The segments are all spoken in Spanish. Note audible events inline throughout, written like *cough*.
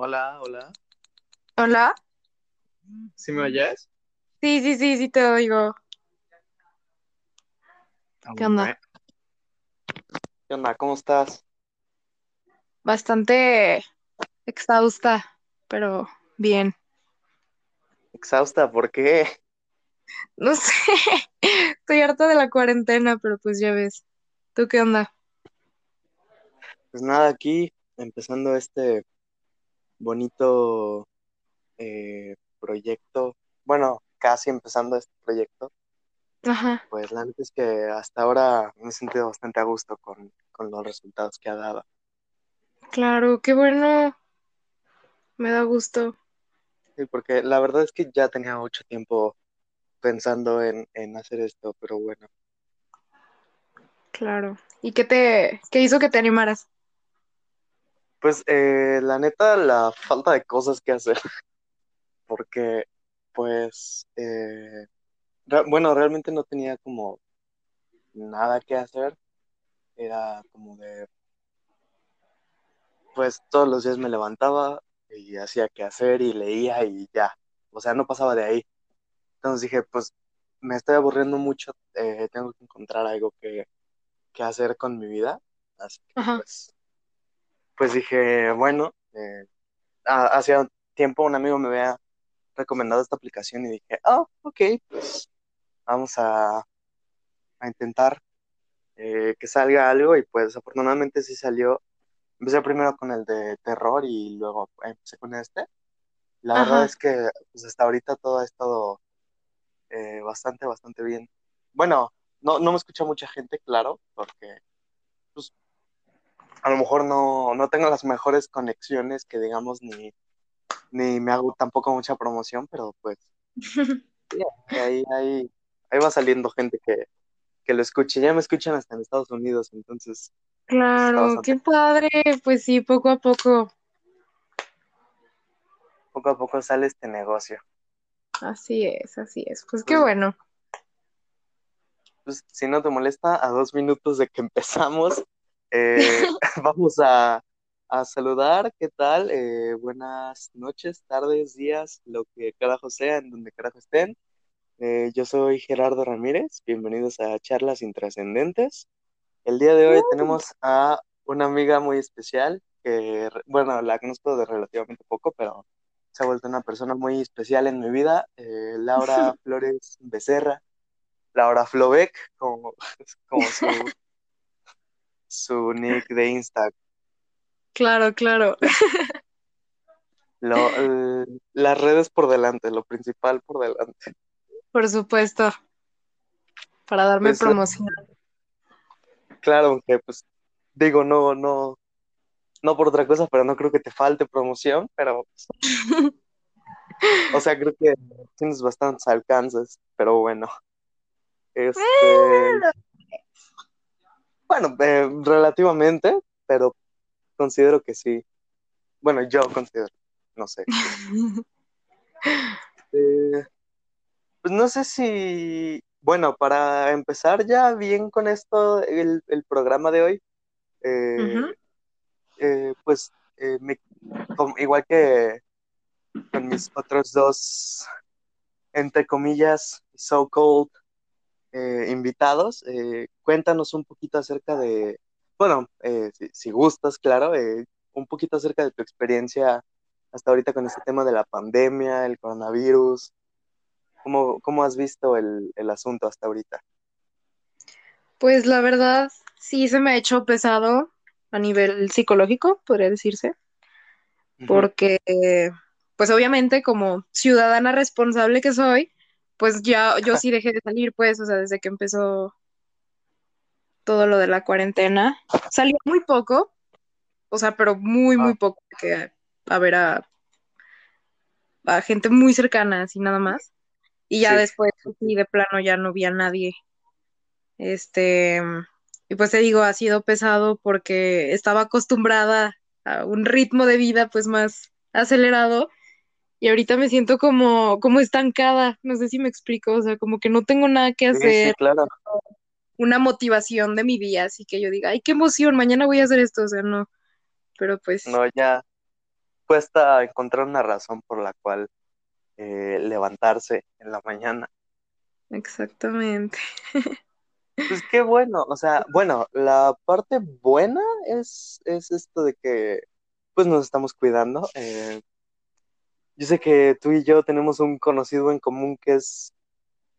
Hola, hola. Hola. ¿Sí me oyes? Sí, sí, sí, sí te oigo. ¿Qué onda? ¿Qué onda? ¿Cómo estás? Bastante exhausta, pero bien. Exhausta, ¿por qué? *laughs* No sé, estoy harta de la cuarentena, pero pues ya ves. ¿Tú qué onda? Pues nada, aquí empezando este bonito eh, proyecto. Bueno, casi empezando este proyecto. Ajá, Pues la neta es que hasta ahora me he sentido bastante a gusto con, con los resultados que ha dado. claro, qué bueno. Me da gusto. Sí, porque la verdad es que ya tenía mucho tiempo pensando en, en hacer esto, pero bueno. Claro. ¿Y qué te, qué hizo que te animaras? Pues eh, la neta, la falta de cosas que hacer, *laughs* porque pues... eh, Re- Bueno, realmente no tenía como nada que hacer. Era como de, pues todos los días me levantaba y hacía que hacer y leía y ya. O sea, no pasaba de ahí. Entonces dije, pues me estoy aburriendo mucho, eh, tengo que encontrar algo que, que hacer con mi vida. Así que Ajá, pues, pues dije, bueno, eh, ha- hacía tiempo un amigo me había recomendado esta aplicación y dije, oh, ok, pues vamos a, a intentar eh, que salga algo y pues afortunadamente sí salió. Empecé primero con el de terror y luego empecé con este. La verdad es que pues hasta ahorita todo ha estado eh, bastante, bastante bien. Bueno, no, no me escucha mucha gente, claro, porque a lo mejor no, no tengo las mejores conexiones que digamos ni, ni me hago tampoco mucha promoción, pero pues *laughs* ahí, ahí, ahí va saliendo gente que, que lo escuche. Ya me escuchan hasta en Estados Unidos, entonces Claro, bastante qué padre. Pues sí, poco a poco. poco a poco sale este negocio. Así es, así es. Pues qué Pues, bueno. pues, si no te molesta, a dos minutos de que empezamos, eh, *laughs* *laughs* vamos a, a saludar. ¿Qué tal? Eh, buenas noches, tardes, días, lo que carajo sea, en donde carajo estén. Eh, yo soy Gerardo Ramírez. Bienvenidos a Charlas Intrascendentes. El día de hoy tenemos a una amiga muy especial que, bueno, la conozco de relativamente poco, pero se ha vuelto una persona muy especial en mi vida. Eh, Laura *laughs* Flores Becerra. Laura Flobeck, como, como su, su nick de Insta. Claro, claro. Lo, el- las redes por delante, lo principal por delante. Por supuesto, para darme Pues promoción. claro, aunque pues digo, no, no, no por otra cosa, pero no creo que te falte promoción, pero, pues, *laughs* o sea, creo que tienes bastantes alcances, pero bueno, este, bueno, eh, relativamente, pero considero que sí. Bueno, yo considero, no sé. *laughs* Eh, Pues no sé si, bueno, para empezar ya bien con esto, el, el programa de hoy, eh, eh, pues me- igual que con mis otros dos, entre comillas, so-called eh, invitados, eh, cuéntanos un poquito acerca de, bueno, eh, si, si gustas, claro, eh, un poquito acerca de tu experiencia hasta ahorita con este tema de la pandemia, el coronavirus, ¿cómo, cómo has visto el, el asunto hasta ahorita? Pues la verdad, sí se me ha hecho pesado a nivel psicológico, podría decirse, porque pues obviamente como ciudadana responsable que soy, pues ya yo sí dejé de salir, pues, o sea, desde que empezó todo lo de la cuarentena. Salí muy poco, o sea, pero muy, muy poco, que a ver a, a gente muy cercana, así nada más. Y ya Sí, después, sí, de plano ya no vi a nadie. Este, y pues te digo, ha sido pesado porque estaba acostumbrada a un ritmo de vida pues más acelerado y ahorita me siento como, como estancada, no sé si me explico, o sea, como que no tengo nada que sí, sí, hacer, claro. una motivación de mi día, así que yo diga, ay, qué emoción, mañana voy a hacer esto, o sea, no, pero pues No, ya, cuesta encontrar una razón por la cual eh, levantarse en la mañana. Exactamente. Pues qué bueno, o sea, bueno, la parte buena es, es esto de que pues nos estamos cuidando. Eh, yo sé que tú y yo tenemos un conocido en común que es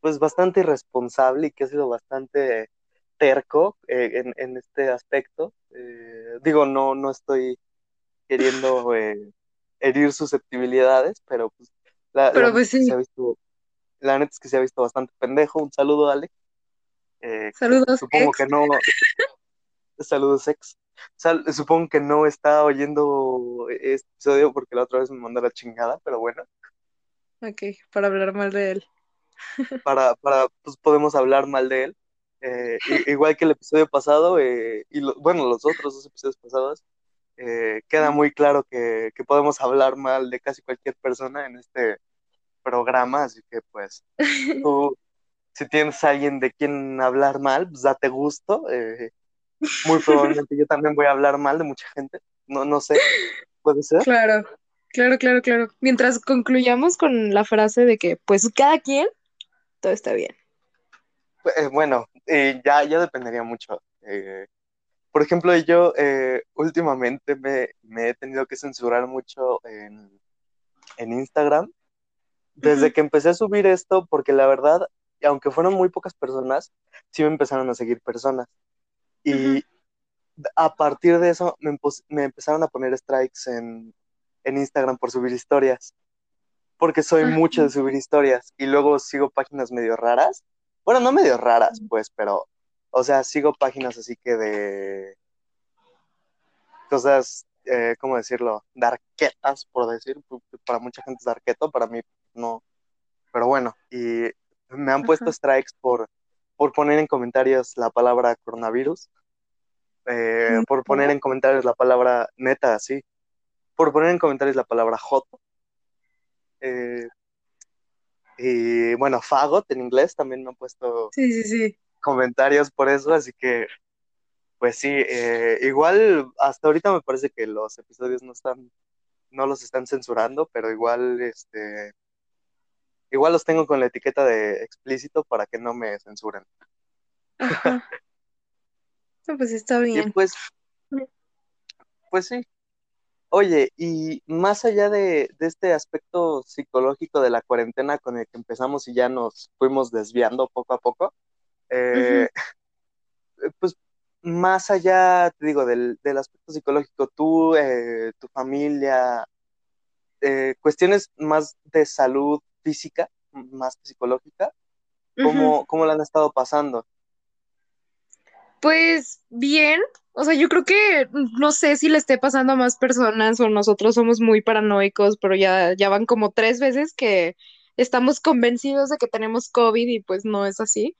pues bastante irresponsable y que ha sido bastante terco eh, en, en, este aspecto. Eh, digo, no, no estoy queriendo eh, herir susceptibilidades, pero pues la, Pero la pues sí. se ha visto, la neta es que se ha visto bastante pendejo. Un saludo, Alex. Saludos, supongo ex. que no. *laughs* Saludos, ex. Sal- supongo que no está oyendo este episodio porque la otra vez me mandó la chingada, pero bueno, Ok, para hablar mal de él. para, para pues podemos hablar mal de él. Eh, igual que el episodio pasado, eh, y lo- bueno, los otros dos episodios pasados, eh, queda muy claro que, que podemos hablar mal de casi cualquier persona en este programa, así que pues *laughs* tú, si tienes a alguien de quien hablar mal, pues date gusto. eh, muy probablemente yo también voy a hablar mal de mucha gente, no, no sé, puede ser. Claro, claro, claro, claro. Mientras concluyamos con la frase de que, pues, cada quien, todo está bien. Eh, bueno, eh, ya, ya dependería mucho. Eh, por ejemplo, yo eh, últimamente me, me he tenido que censurar mucho en, en Instagram. Desde que empecé a subir esto, porque la verdad, aunque fueron muy pocas personas, sí me empezaron a seguir personas. Y a partir de eso me, empezaron a poner strikes en, en Instagram por subir historias. Porque soy Ah, mucho de subir historias. Y luego sigo páginas medio raras. Bueno, no medio raras, pues, pero, o sea, sigo páginas así que de cosas, eh, ¿cómo decirlo? Darquetas, por decir. Para mucha gente es darqueto, para mí no. Pero bueno, y me han puesto Ajá. strikes por, por poner en comentarios la palabra coronavirus, eh, por poner en comentarios la palabra neta, sí, por poner en comentarios la palabra joto. eh, y bueno, fagot en inglés también me han puesto Sí, sí, sí. comentarios por eso, así que pues sí, eh, igual hasta ahorita me parece que los episodios no están, no los están censurando, pero igual este igual los tengo con la etiqueta de explícito para que no me censuren. Ajá. *laughs* No, pues está Y bien. pues, pues sí. Oye, y más allá de, de este aspecto psicológico de la cuarentena con el que empezamos y ya nos fuimos desviando poco a poco, eh, *laughs* pues más allá, te digo, del, del aspecto psicológico, tú, eh, tu familia, eh, cuestiones más de salud física, más que psicológica. ¿cómo, cómo la han estado pasando? Pues bien, o sea, yo creo que no sé si le esté pasando a más personas o nosotros somos muy paranoicos, pero ya, ya van como tres veces que estamos convencidos de que tenemos COVID y pues no es así.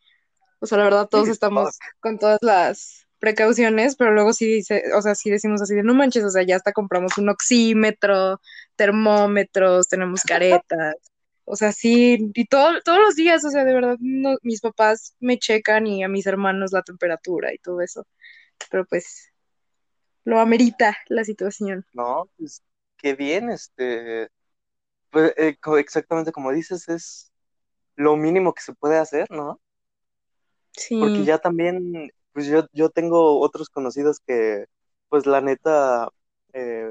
O sea, la verdad, todos Sí, estamos con todas las precauciones, pero luego sí dice, o sea, sí decimos así de no manches, o sea, ya hasta compramos un oxímetro, termómetros, tenemos caretas. O sea, sí, y todo, todos los días, o sea, de verdad, no- mis papás me checan y a mis hermanos la temperatura y todo eso. Pero pues lo amerita la situación. ¿no? Pues qué bien, este, pues, eh, exactamente como dices, es lo mínimo que se puede hacer, ¿no? Porque Sí. ya también, pues yo, yo tengo otros conocidos que, pues la neta, eh,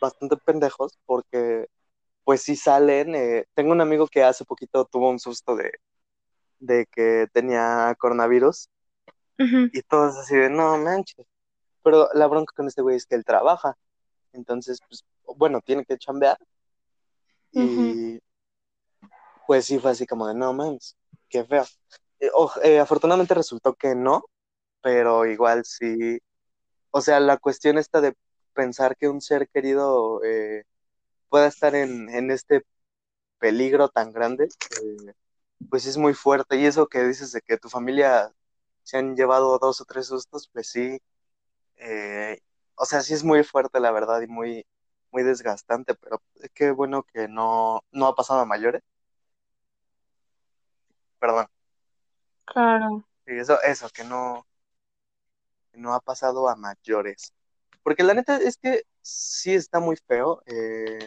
bastante pendejos, porque pues sí salen. eh, tengo un amigo que hace poquito tuvo un susto de, de que tenía coronavirus y todos así de, no manches. Pero la bronca con este güey es que él trabaja. Entonces, pues, bueno, tiene que chambear. Y pues sí fue así como de, no mames, qué feo. Eh, eh, afortunadamente resultó que no, pero igual sí. O sea, la cuestión está de pensar que un ser querido eh, pueda estar en, en este peligro tan grande, eh, pues es muy fuerte. Y eso que dices de que tu familia se han llevado dos o tres sustos, pues sí. eh, o sea, sí es muy fuerte, la verdad, y muy, muy desgastante, pero qué bueno que no, no ha pasado a mayores. Perdón. Claro. Sí, eso, eso, que no, que no ha pasado a mayores. Porque la neta es que sí está muy feo. eh,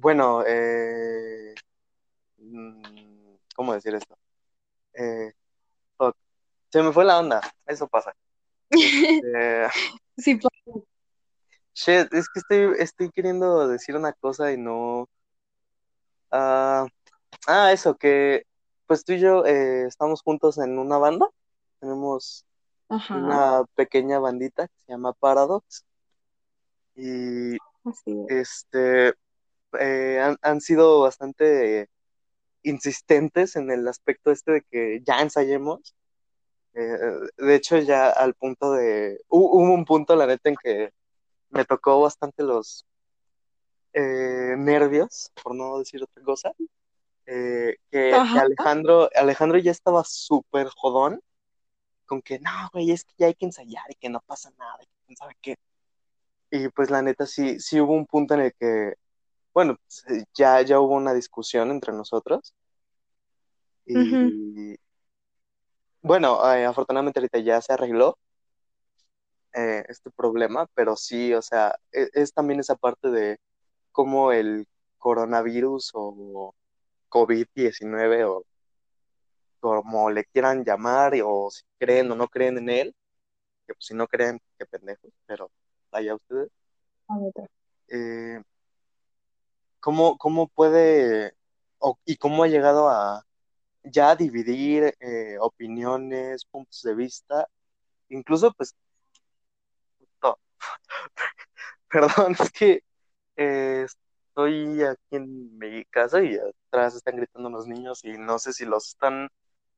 bueno, eh, mm, ¿cómo decir esto? Eh, se me fue la onda, eso pasa. *laughs* Eh, Sí, pa- shit, es que estoy, estoy queriendo decir una cosa y no... ah, ah, eso, que pues tú y yo eh, estamos juntos en una banda. Tenemos Ajá, una pequeña bandita que se llama Paradox. Y así es. este eh, han, han sido bastante insistentes en el aspecto este de que ya ensayemos. Eh, de hecho, ya al punto de. hu- Hubo un punto, la neta, en que me tocó bastante los eh, nervios, por no decir otra cosa. eh, que, que. Alejandro, Alejandro ya estaba súper jodón con que no, güey, es que ya hay que ensayar y que no pasa nada, y que sabe qué. Y pues la neta sí, sí hubo un punto en el que, bueno, pues, eh, ya, ya hubo una discusión entre nosotros. Y bueno, eh, afortunadamente ahorita ya se arregló eh, este problema, pero sí, o sea, e- es, también esa parte de cómo el coronavirus o COVID-19 o como le quieran llamar, o si creen o no creen en él, que pues si no creen, qué pendejos, pero vaya ustedes, eh, ¿cómo, cómo puede o- y cómo ha llegado a ya dividir eh, opiniones, puntos de vista, incluso pues, no, *laughs* perdón, es que eh, estoy aquí en mi casa y atrás están gritando los niños y no sé si los están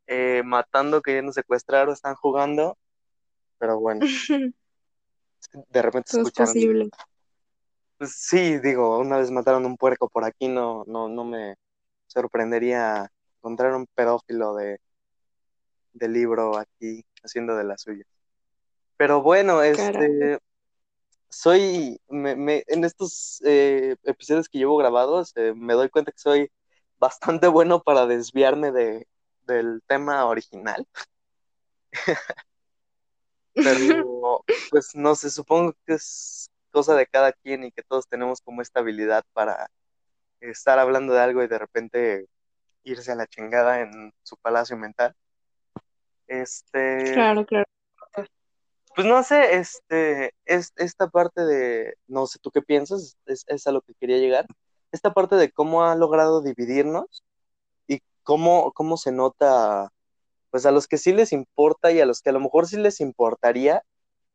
eh, matando, queriendo secuestrar o están jugando, pero bueno, es *laughs* de repente Todo es escucharon. posible. Pues sí, digo, una vez mataron un puerco por aquí, no, no, no me sorprendería encontrar un pedófilo de, de libro aquí haciendo de la suya. Pero bueno, Caray. este, soy, me, me- en estos eh, episodios que llevo grabados, eh, me doy cuenta que soy bastante bueno para desviarme de, del tema original, *laughs* *laughs* pero pues no sé, supongo que es cosa de cada quien y que todos tenemos como esta habilidad para estar hablando de algo y de repente irse a la chingada en su palacio mental. Este, Claro, claro. pues no sé, este, es esta parte de, no sé tú qué piensas, es, es a lo que quería llegar, esta parte de cómo ha logrado dividirnos y cómo, cómo se nota, pues a los que sí les importa y a los que a lo mejor sí les importaría,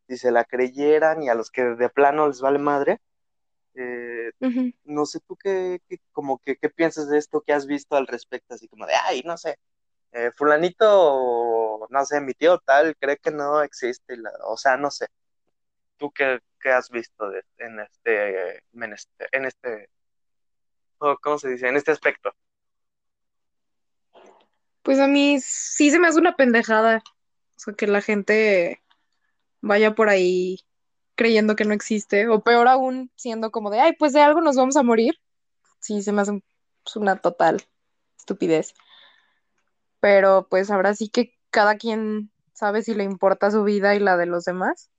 si se la creyeran y a los que de plano les vale madre, eh, no sé tú qué, qué- como que, qué piensas de esto que has visto al respecto, así como de, ay, no sé, eh, fulanito, no sé, mi tío tal, cree que no existe, la- o sea, no sé, ¿tú qué, qué has visto de- en este, en este, en este, ¿cómo se dice? En este aspecto. Pues a mí sí se me hace una pendejada. O sea, que la gente vaya por ahí creyendo que no existe. O peor aún, siendo como de, ay, pues de algo nos vamos a morir. Sí, se me hace pues, una total estupidez. Pero pues ahora sí que cada quien sabe si le importa su vida y la de los demás.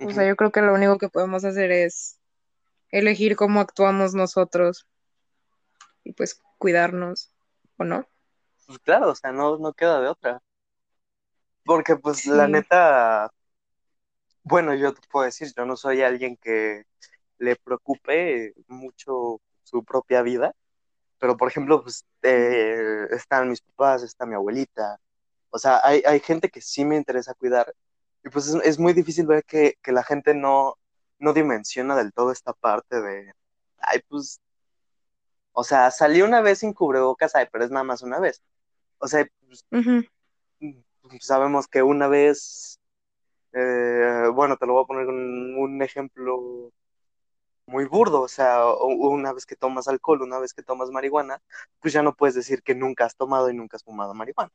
O sea, yo creo que lo único que podemos hacer es elegir cómo actuamos nosotros y pues cuidarnos, ¿o no? Pues claro, o sea, no, no queda de otra. Porque pues la neta, bueno, yo te puedo decir, yo no soy alguien que le preocupe mucho su propia vida, pero por ejemplo, pues eh, están mis papás, está mi abuelita, o sea, hay, hay gente que sí me interesa cuidar, y pues es, es muy difícil ver que, que la gente no, no dimensiona del todo esta parte de, ay, pues, o sea, salí una vez sin cubrebocas, ay, pero es nada más una vez. O sea, pues, Ujú. sabemos que una vez, eh, bueno, te lo voy a poner con un ejemplo muy burdo, o sea, una vez que tomas alcohol, una vez que tomas marihuana, pues ya no puedes decir que nunca has tomado y nunca has fumado marihuana.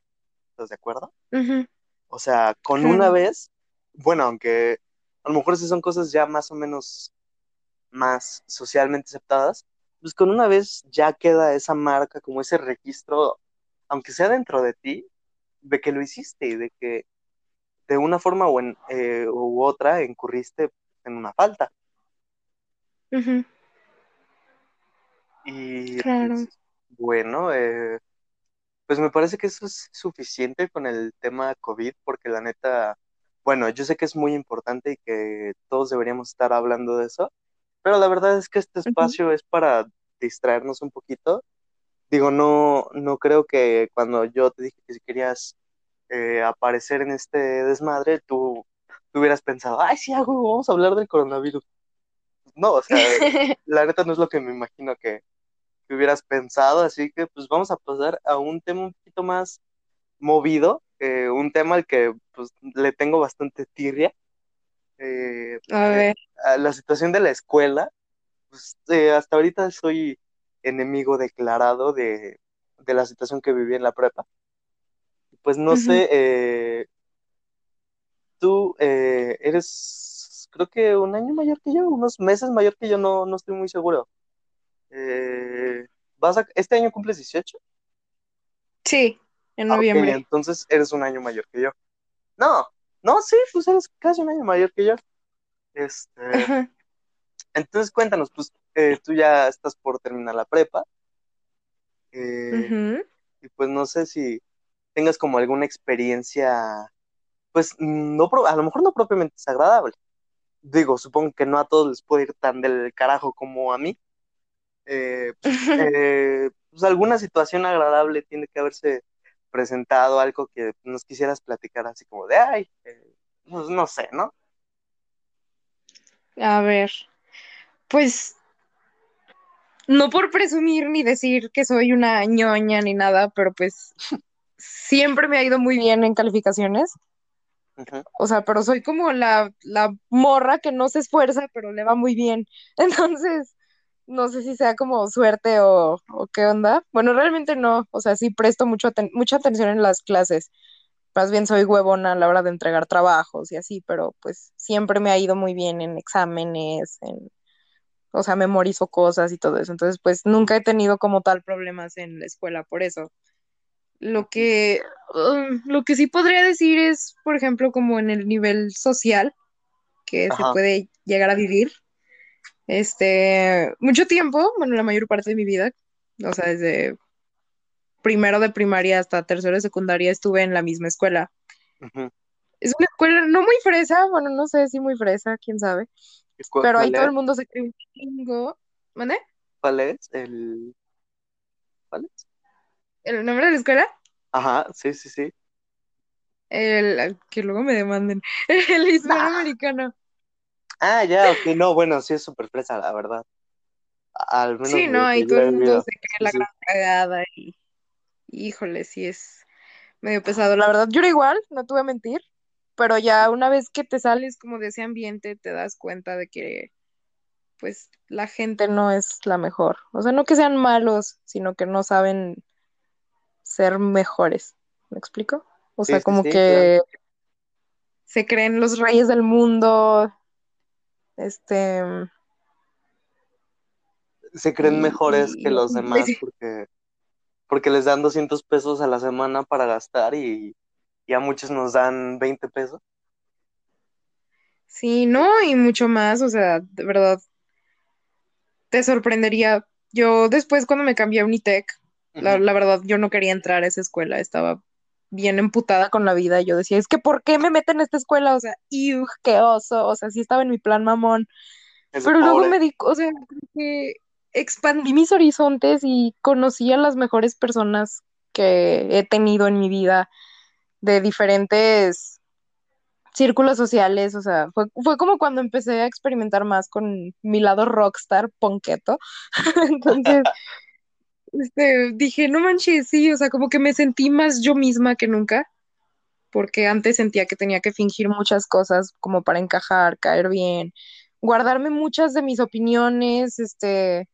¿Estás de acuerdo? O sea, con una vez, bueno, aunque a lo mejor sí son cosas ya más o menos más socialmente aceptadas, pues con una vez ya queda esa marca, como ese registro, aunque sea dentro de ti, de que lo hiciste y de que de una forma u, en, eh, u otra incurriste en una falta. Y Claro. pues, bueno, eh, pues me parece que eso es suficiente con el tema COVID, porque la neta, bueno, yo sé que es muy importante y que todos deberíamos estar hablando de eso, pero la verdad es que este espacio es para distraernos un poquito. Digo, no, no creo que cuando yo te dije que si querías eh, aparecer en este desmadre, tú, tú hubieras pensado, ay, sí, hago, vamos a hablar del coronavirus. No, o sea, *laughs* la neta no es lo que me imagino que, que hubieras pensado, así que pues vamos a pasar a un tema un poquito más movido, eh, un tema al que pues le tengo bastante tirria, eh, A eh, ver. la situación de la escuela, pues eh, hasta ahorita soy enemigo declarado de, de la situación que viví en la prepa. Pues no sé, eh, tú eh, eres, creo que un año mayor que yo, unos meses mayor que yo, no, no estoy muy seguro. Eh, ¿vas a, este año cumples 18? Sí, en Ah, noviembre. entonces eres un año mayor que yo. No, no, sí, pues eres casi un año mayor que yo. Este, Ajá, entonces cuéntanos, pues eh, tú ya estás por terminar la prepa, eh, y pues no sé si tengas como alguna experiencia, pues no, a lo mejor no propiamente desagradable. Digo, supongo que no a todos les puede ir tan del carajo como a mí. Eh, pues, *laughs* eh, pues alguna situación agradable tiene que haberse presentado, algo que nos quisieras platicar así como de, ay, eh, pues no sé, ¿no? A ver, pues no por presumir ni decir que soy una ñoña ni nada, pero pues *laughs* siempre me ha ido muy bien en calificaciones. O sea, pero soy como la, la morra que no se esfuerza, pero le va muy bien. *laughs* Entonces, no sé si sea como suerte o, o qué onda. Bueno, realmente no. O sea, sí presto mucho aten- mucha atención en las clases. Más bien soy huevona a la hora de entregar trabajos y así, pero pues siempre me ha ido muy bien en exámenes, en, o sea, memorizo cosas y todo eso. Entonces, pues nunca he tenido como tal problemas en la escuela por eso. Lo que, um, lo que sí podría decir es, por ejemplo, como en el nivel social que se puede llegar a vivir. Este, mucho tiempo, bueno, la mayor parte de mi vida, o sea, desde primero de primaria hasta tercero de secundaria estuve en la misma escuela. Es una escuela no muy fresa, bueno, no sé si muy fresa, quién sabe, ¿Y cu- pero ahí ¿Cuál todo el mundo se cree un chingo. ¿Mande? ¿Cuál es? El... ¿Cuál es? ¿El nombre de la escuela? Ajá, sí, sí, sí. El, que luego me demanden. *laughs* El Nah. hispanoamericano. Ah, ya, ok, no, bueno, sí es súper fresa, la verdad. Al menos Sí, no, yo todo el mundo se Sí, la sí. gran cagada y, híjole, sí es medio pesado. La verdad, yo era igual, no voy a mentir, pero ya una vez que te sales como de ese ambiente, te das cuenta de que, pues, la gente no es la mejor. O sea, no que sean malos, sino que no saben ser mejores. ¿Me explico? O sea, sí, como sí, claro. que se creen los reyes del mundo, este, Se creen mejores y, que los demás porque, porque les dan 200 pesos a la semana para gastar y, y a muchos nos dan 20 pesos. sí, no, y mucho más, o sea, de verdad, te sorprendería. Yo después cuando me cambié a Unitec, la, verdad, yo no quería entrar a esa escuela, estaba bien emputada con la vida. Yo decía, es que ¿por qué me meten a esta escuela? O sea, ¡iu, qué oso! O sea, sí estaba en mi plan mamón. Es Pero luego me di, o sea, como que expandí mis horizontes y conocí a las mejores personas que he tenido en mi vida de diferentes círculos sociales, o sea, fue, fue como cuando empecé a experimentar más con mi lado rockstar, ponqueto. *laughs* Entonces, este, dije, no manches, sí, o sea, como que me sentí más yo misma que nunca, porque antes sentía que tenía que fingir muchas cosas como para encajar, caer bien, guardarme muchas de mis opiniones, este,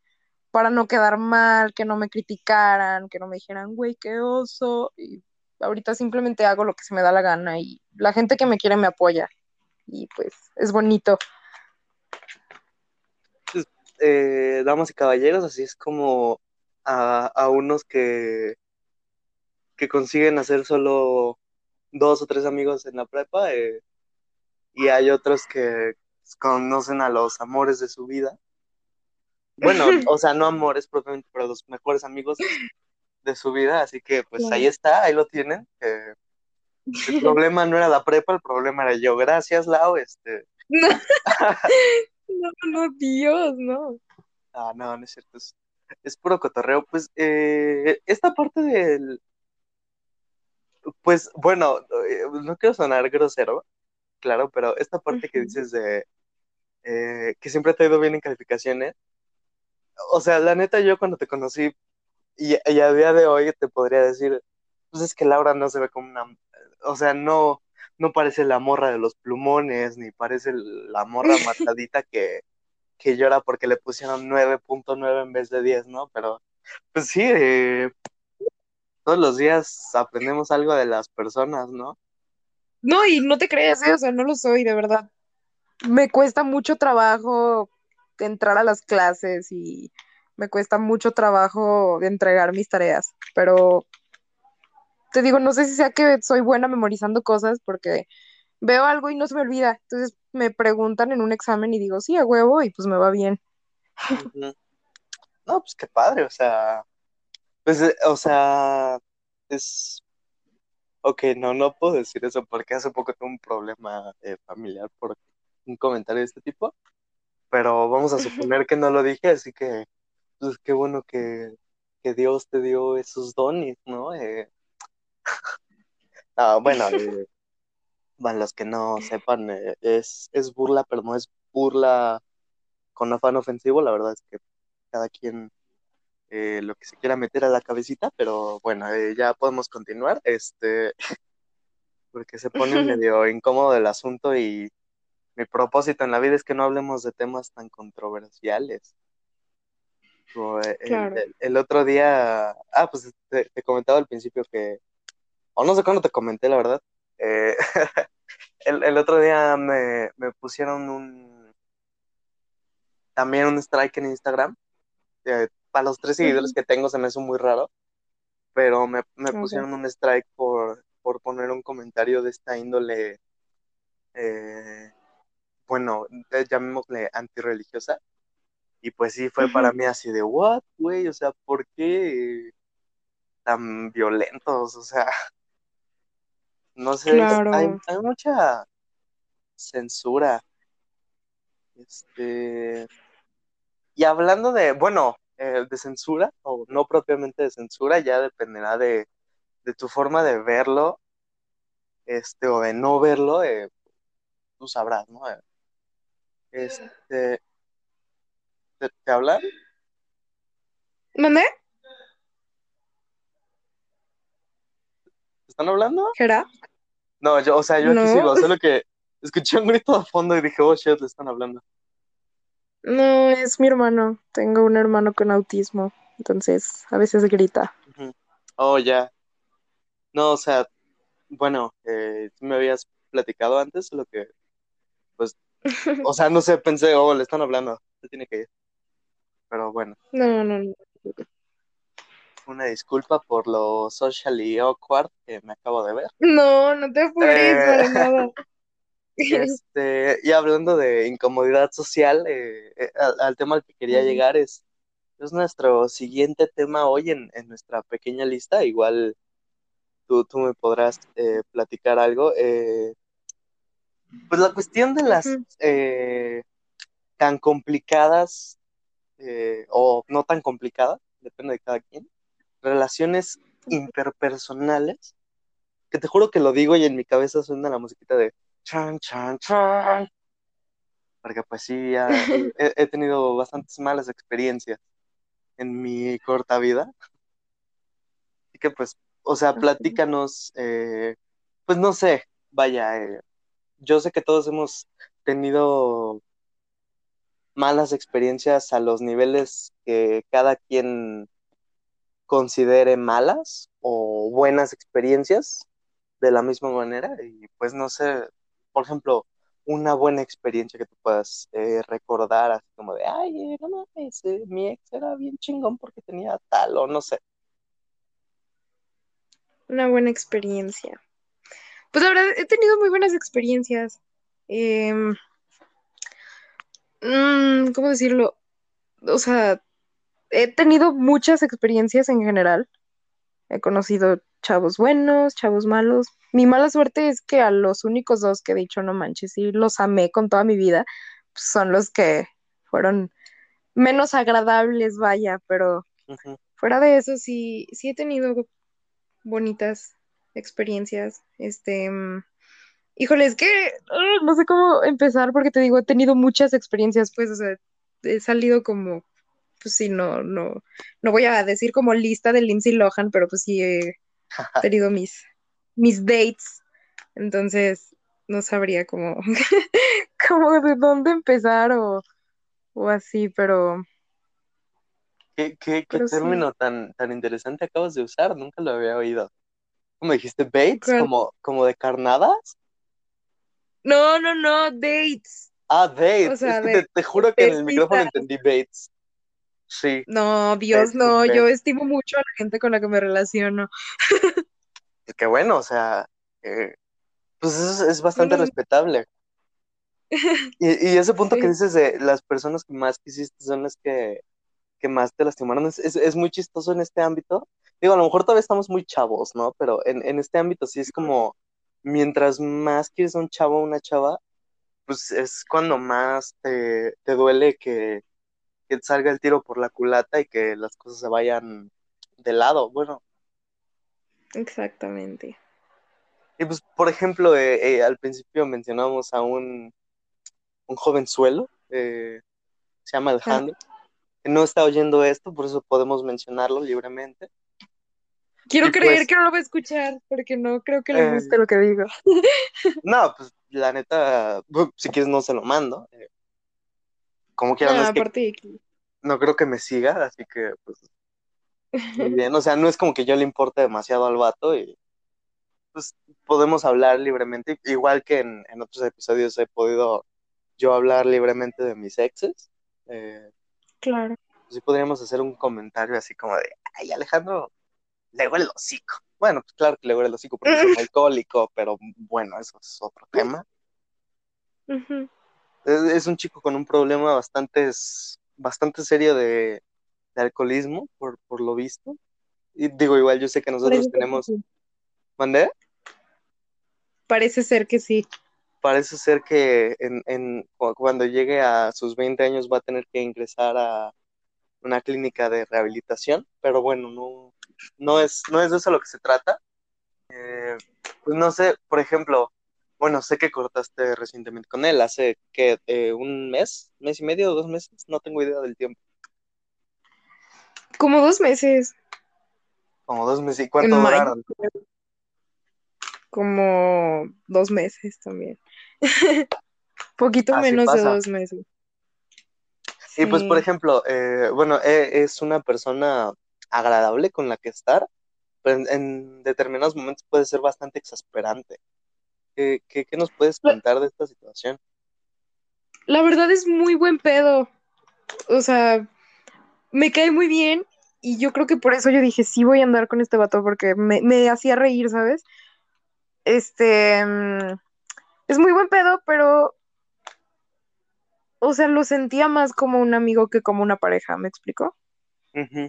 para no quedar mal, que no me criticaran, que no me dijeran, güey, qué oso, y ahorita simplemente hago lo que se me da la gana y la gente que me quiere me apoya y pues es bonito. Pues, eh, damas y caballeros, así es como a, a unos que, que consiguen hacer solo dos o tres amigos en la prepa eh, y hay otros que conocen a los amores de su vida bueno, *laughs* o sea, no amores propiamente, pero los mejores amigos de su vida, así que pues ahí está, ahí lo tienen. el *laughs* problema no era la prepa, el problema era yo. Gracias, Lau, este. *laughs* No, no, Dios, no. Ah, no, no es cierto, es, puro cotorreo. Pues eh, esta parte del... Pues bueno, eh, no quiero sonar grosero, claro, pero esta parte que dices de eh, que siempre te ha ido bien en calificaciones, o sea, la neta yo cuando te conocí y, a día de hoy te podría decir, pues es que Laura no se ve como una, o sea, no, no parece la morra de los plumones, ni parece la morra *laughs* matadita que, que llora porque le pusieron 9.9 en vez de 10, ¿no? Pero, pues sí, eh, todos los días aprendemos algo de las personas, ¿no? No, y no te creas, ¿eh? o sea, no lo soy, de verdad. Me cuesta mucho trabajo entrar a las clases y me cuesta mucho trabajo entregar mis tareas, pero te digo, no sé si sea que soy buena memorizando cosas porque veo algo y no se me olvida. Entonces me preguntan en un examen y digo, sí, a huevo, y pues me va bien. No, pues qué padre, o sea, pues, eh, o sea, es, ok, no, no puedo decir eso porque hace poco tuve un problema eh, familiar por un comentario de este tipo, pero vamos a *laughs* suponer que no lo dije, así que pues qué bueno que, Dios te dio esos dones, ¿no? Eh, *laughs* ah, bueno, eh, van los que no sepan, eh, es, es burla, pero no es burla con afán ofensivo, la verdad es que cada quien lo que se quiera meter a la cabecita, pero bueno, ya podemos continuar, este, *laughs* porque se pone *laughs* medio incómodo el asunto y mi propósito en la vida es que no hablemos de temas tan controversiales. Eh, el, otro día, ah, pues te, comentaba al principio que, o no sé cuándo te comenté, la verdad. *laughs* Eh, el, otro día me, pusieron un, también un strike en Instagram. Eh, para los tres seguidores que tengo se me hizo muy raro, pero me, pusieron un strike por, por poner un comentario de esta índole, bueno, llamémosle antirreligiosa. Y pues sí, fue para mí así de, what, güey, o sea, ¿por qué tan violentos? O sea, no sé, hay, mucha censura. Este, y hablando de, bueno, eh, de censura, o no propiamente de censura, ya dependerá de, tu forma de verlo, este, o de no verlo, eh, tú sabrás, ¿no? Este, ¿Te, hablan? ¿Dónde? ¿Están hablando? ¿Era? No, yo, o sea, yo aquí sigo, solo que escuché un grito de fondo y dije, oh shit, le están hablando. No, es mi hermano. Tengo un hermano con autismo, entonces a veces grita. Oh, ya. No, o sea, bueno, eh, me habías platicado antes, solo que, pues, *laughs* o sea, no sé, pensé, oh, le están hablando, se tiene que ir pero bueno. No, no, no. Una disculpa por lo socially awkward que me acabo de ver. No, no te apures eh, nada. *laughs* Este, y hablando de incomodidad social, eh, eh, al, tema al que quería llegar es, es nuestro siguiente tema hoy en, nuestra pequeña lista. Igual tú, tú me podrás platicar algo. pues la cuestión de las tan complicadas eh, o no tan complicada, depende de cada quien, relaciones interpersonales, que te juro que lo digo y en mi cabeza suena la musiquita de chan, chan, chan, porque pues sí, *laughs* he, tenido bastantes malas experiencias en mi corta vida. Así que pues, o sea, platícanos, eh, pues no sé, vaya, eh, yo sé que todos hemos tenido malas experiencias a los niveles que cada quien considere malas o buenas experiencias de la misma manera y pues no sé, por ejemplo, una buena experiencia que tú puedas eh, recordar así como de, ay, eh, no mames, eh, mi ex era bien chingón porque tenía tal o no sé. Una buena experiencia. Pues la verdad, he tenido muy buenas experiencias. Eh, Mm, ¿cómo decirlo? o sea, he tenido muchas experiencias en general. He conocido chavos buenos, chavos malos. Mi mala suerte es que a los únicos dos que he dicho, no manches, y los amé con toda mi vida, pues, son los que fueron menos agradables, vaya, pero fuera de eso sí, sí he tenido bonitas experiencias. Este, mm, híjole, es que no sé cómo empezar porque te digo, he tenido muchas experiencias, pues, o sea, he salido como, pues sí, no, no, no voy a decir como lista de Lindsay Lohan, pero pues sí he *laughs* tenido mis, mis dates, entonces no sabría cómo, *laughs* cómo de dónde empezar o, o así, pero, ¿Qué, qué, qué pero sí. término tan, tan interesante acabas de usar? Nunca lo había oído. ¿Cómo dijiste? ¿Bates? ¿Cuál? ¿Como, como de carnadas? No, no, no, dates. Ah, O Bates. Es que de, te, te juro que en el micrófono entendí Bates. Sí, No, Dios, no, yo estimo mucho a la gente con la que me relaciono. *laughs* Que bueno, o sea, eh, pues eso es, es bastante Bueno, respetable. *laughs* Y, y ese punto que dices de las personas que más quisiste son las que, que más te lastimaron, es, es, es muy chistoso en este ámbito. Digo, a lo mejor todavía estamos muy chavos, ¿no? Pero en, en este ámbito sí es como, mientras más quieres a un chavo o una chava, pues es cuando más te, te duele que, que salga el tiro por la culata y que las cosas se vayan de lado. Bueno, exactamente. y pues, por ejemplo, eh, eh, al principio mencionamos a un, un jovenzuelo, eh, se llama. Alejandro, que no está oyendo esto, por eso podemos mencionarlo libremente. Quiero Y creer pues, que no lo va a escuchar, porque no creo que le eh, guste lo que digo. no, pues la neta, si quieres no se lo mando. Como quiera, no es que, no creo que me siga, así que pues muy *laughs* bien. O sea, no es como que yo le importe demasiado al vato y pues podemos hablar libremente, igual que en, en otros episodios he podido yo hablar libremente de mis exes. Eh, Claro. pues sí podríamos hacer un comentario así como de, ay, Alejandro, le huele el hocico. Bueno, pues claro que le huele el hocico porque es *laughs* alcohólico, pero bueno, eso es otro tema. Ujú. Es, es un chico con un problema bastante, bastante serio de, de alcoholismo, por, por lo visto. Y digo, igual yo sé que nosotros Parece ser que tenemos, sí. ¿mandé? Parece ser que sí. Parece ser que en, en, cu- cuando llegue a sus 20 años va a tener que ingresar a una clínica de rehabilitación, pero bueno, no, no es, no es de eso lo que se trata. Eh, pues no sé, por ejemplo, bueno, sé que cortaste recientemente con él, hace que eh, un mes, mes y medio, dos meses, no tengo idea del tiempo, Como dos meses. como dos meses. ¿Y cuánto duraron? como dos meses también. *laughs* Poquito Así menos de dos meses. Y pues, por Sí. ejemplo, eh, bueno, eh, es una persona agradable con la que estar, pero en, en determinados momentos puede ser bastante exasperante. ¿Qué, qué, qué nos puedes contar de esta situación? la verdad es muy buen pedo. O sea, me cae muy bien y yo creo que por eso yo dije, sí voy a andar con este vato porque me, me hacía reír, ¿sabes? Este, mm, es muy buen pedo, pero, o sea, lo sentía más como un amigo que como una pareja, ¿me explico? Ujú,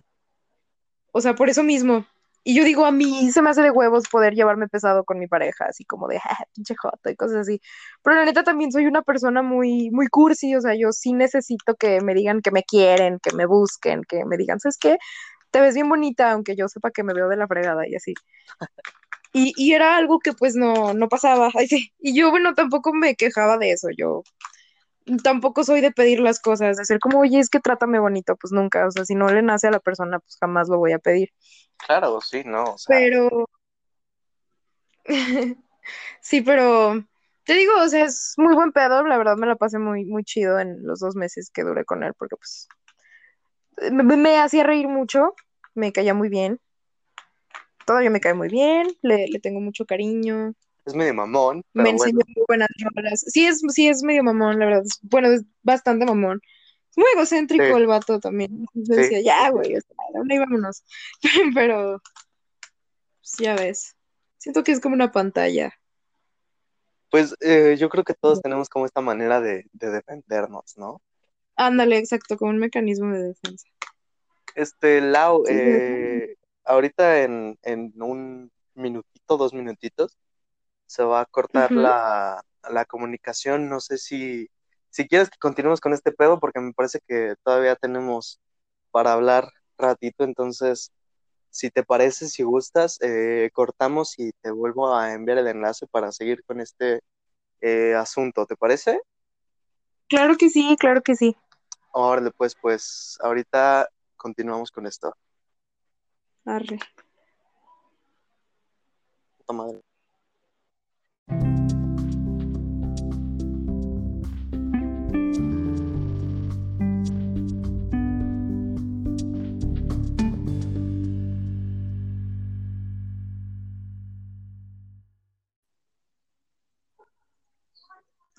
O sea, por eso mismo. Y yo digo, a mí se me hace de huevos poder llevarme pesado con mi pareja, así como de, "Ja, *laughs* pinche joto y cosas así. Pero la neta también soy una persona muy, muy cursi, o sea, yo sí necesito que me digan que me quieren, que me busquen, que me digan, ¿sabes qué? Te ves bien bonita, aunque yo sepa que me veo de la fregada y así. *laughs* Y, y era algo que pues no, no pasaba. *laughs* Ay, sí. Y yo, bueno, tampoco me quejaba de eso. Yo tampoco soy de pedir las cosas, de ser como, oye, es que trátame bonito, pues nunca. O sea, si no le nace a la persona, pues jamás lo voy a pedir. Claro, sí, no, o sea, Pero, *laughs* sí, pero te digo, o sea, es muy buen pedo. La verdad me la pasé muy, muy chido en los dos meses que duré con él, porque pues me, me hacía reír mucho, me caía muy bien. Todavía me cae muy bien, le, le tengo mucho cariño. es medio mamón, me enseñó bueno, muy buenas rolas. Sí es, sí es medio mamón, la verdad. Bueno, es bastante mamón. Es muy egocéntrico sí, el vato también. Entonces sí, decía, ya, güey, o sea, ¿a dónde íbamos? *laughs* Pero, pues, ya ves. Siento que es como una pantalla. Pues eh, yo creo que todos tenemos como esta manera de, de defendernos, ¿no? Ándale, exacto, como un mecanismo de defensa. Este, Lau, Sí, eh, ahorita en, en un minutito, dos minutitos, se va a cortar la, la comunicación. No sé si, si quieres que continuemos con este pedo, porque me parece que todavía tenemos para hablar ratito. Entonces, si te parece, si gustas, eh, cortamos y te vuelvo a enviar el enlace para seguir con este eh, asunto. ¿Te parece? Claro que sí, claro que sí. Órale, pues, pues, ahorita continuamos con esto. Arre. Puta madre.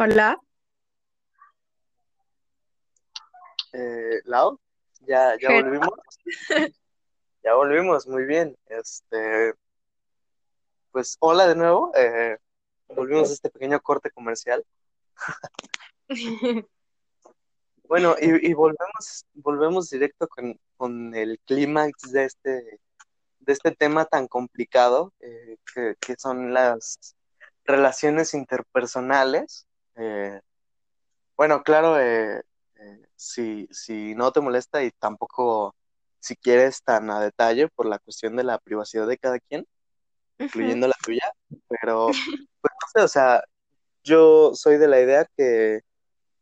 Hola. Eh, Lau, ya, ya volvimos. Ya volvimos, muy bien. Este, pues hola de nuevo. eh, volvimos a este pequeño corte comercial. *laughs* Bueno, y, y volvemos, volvemos directo con, con el clímax de este, de este tema tan complicado, eh, que, que son las relaciones interpersonales. Eh, bueno, claro, eh, eh, si, si no te molesta y tampoco si quieres tan a detalle por la cuestión de la privacidad de cada quien, incluyendo la tuya, pero *laughs* pues no sé, o sea, yo soy de la idea que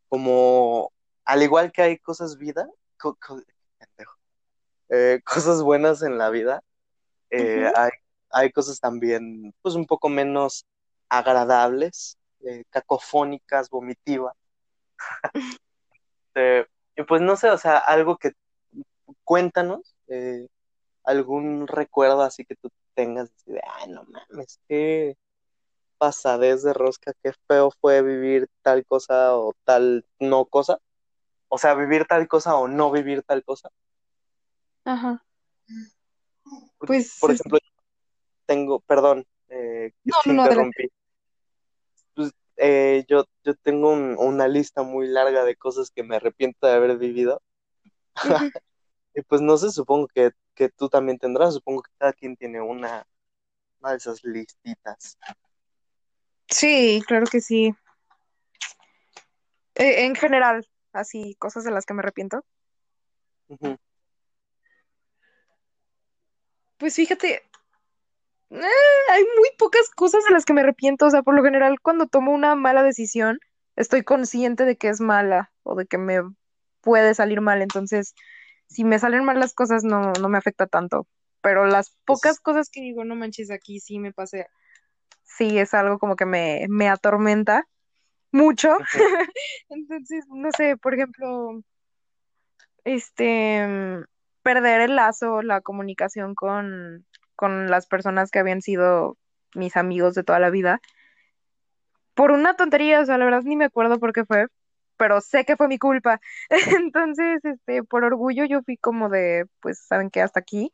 como al igual que hay cosas vida, co- eh, *laughs* cosas buenas en la vida, eh, hay, hay cosas también pues un poco menos agradables, eh, cacofónicas, vomitivas. Eh, y pues no sé, o sea, algo que cuéntanos, eh, algún recuerdo así que tú tengas así de, ay, no mames, qué pasadez de rosca, qué feo fue vivir tal cosa o tal no cosa. O sea, vivir tal cosa o no vivir tal cosa. Ajá. Pues Por ejemplo, tengo, perdón, eh, No, no, interrumpí. Eh, yo, yo tengo un- una lista muy larga de cosas que me arrepiento de haber vivido. *laughs* Y pues no sé, supongo que, que tú también tendrás, supongo que cada quien tiene una, una de esas listitas. Sí, claro que sí. Eh, en general, así, cosas de las que me arrepiento. Pues fíjate, eh, hay muy pocas cosas de las que me arrepiento. O sea, por lo general, cuando tomo una mala decisión, estoy consciente de que es mala o de que me puede salir mal. Entonces, si me salen mal las cosas, no, no me afecta tanto. Pero las Pues, pocas cosas que digo, no manches, aquí sí me pasé. Sí, es algo como que me, me atormenta mucho. *laughs* Entonces, no sé, por ejemplo, este, mm, perder el lazo, la comunicación con, con las personas que habían sido mis amigos de toda la vida, por una tontería, o sea, la verdad ni me acuerdo por qué fue, pero sé que fue mi culpa. *laughs* Entonces, este, por orgullo yo fui como de, pues, ¿saben qué? Hasta aquí.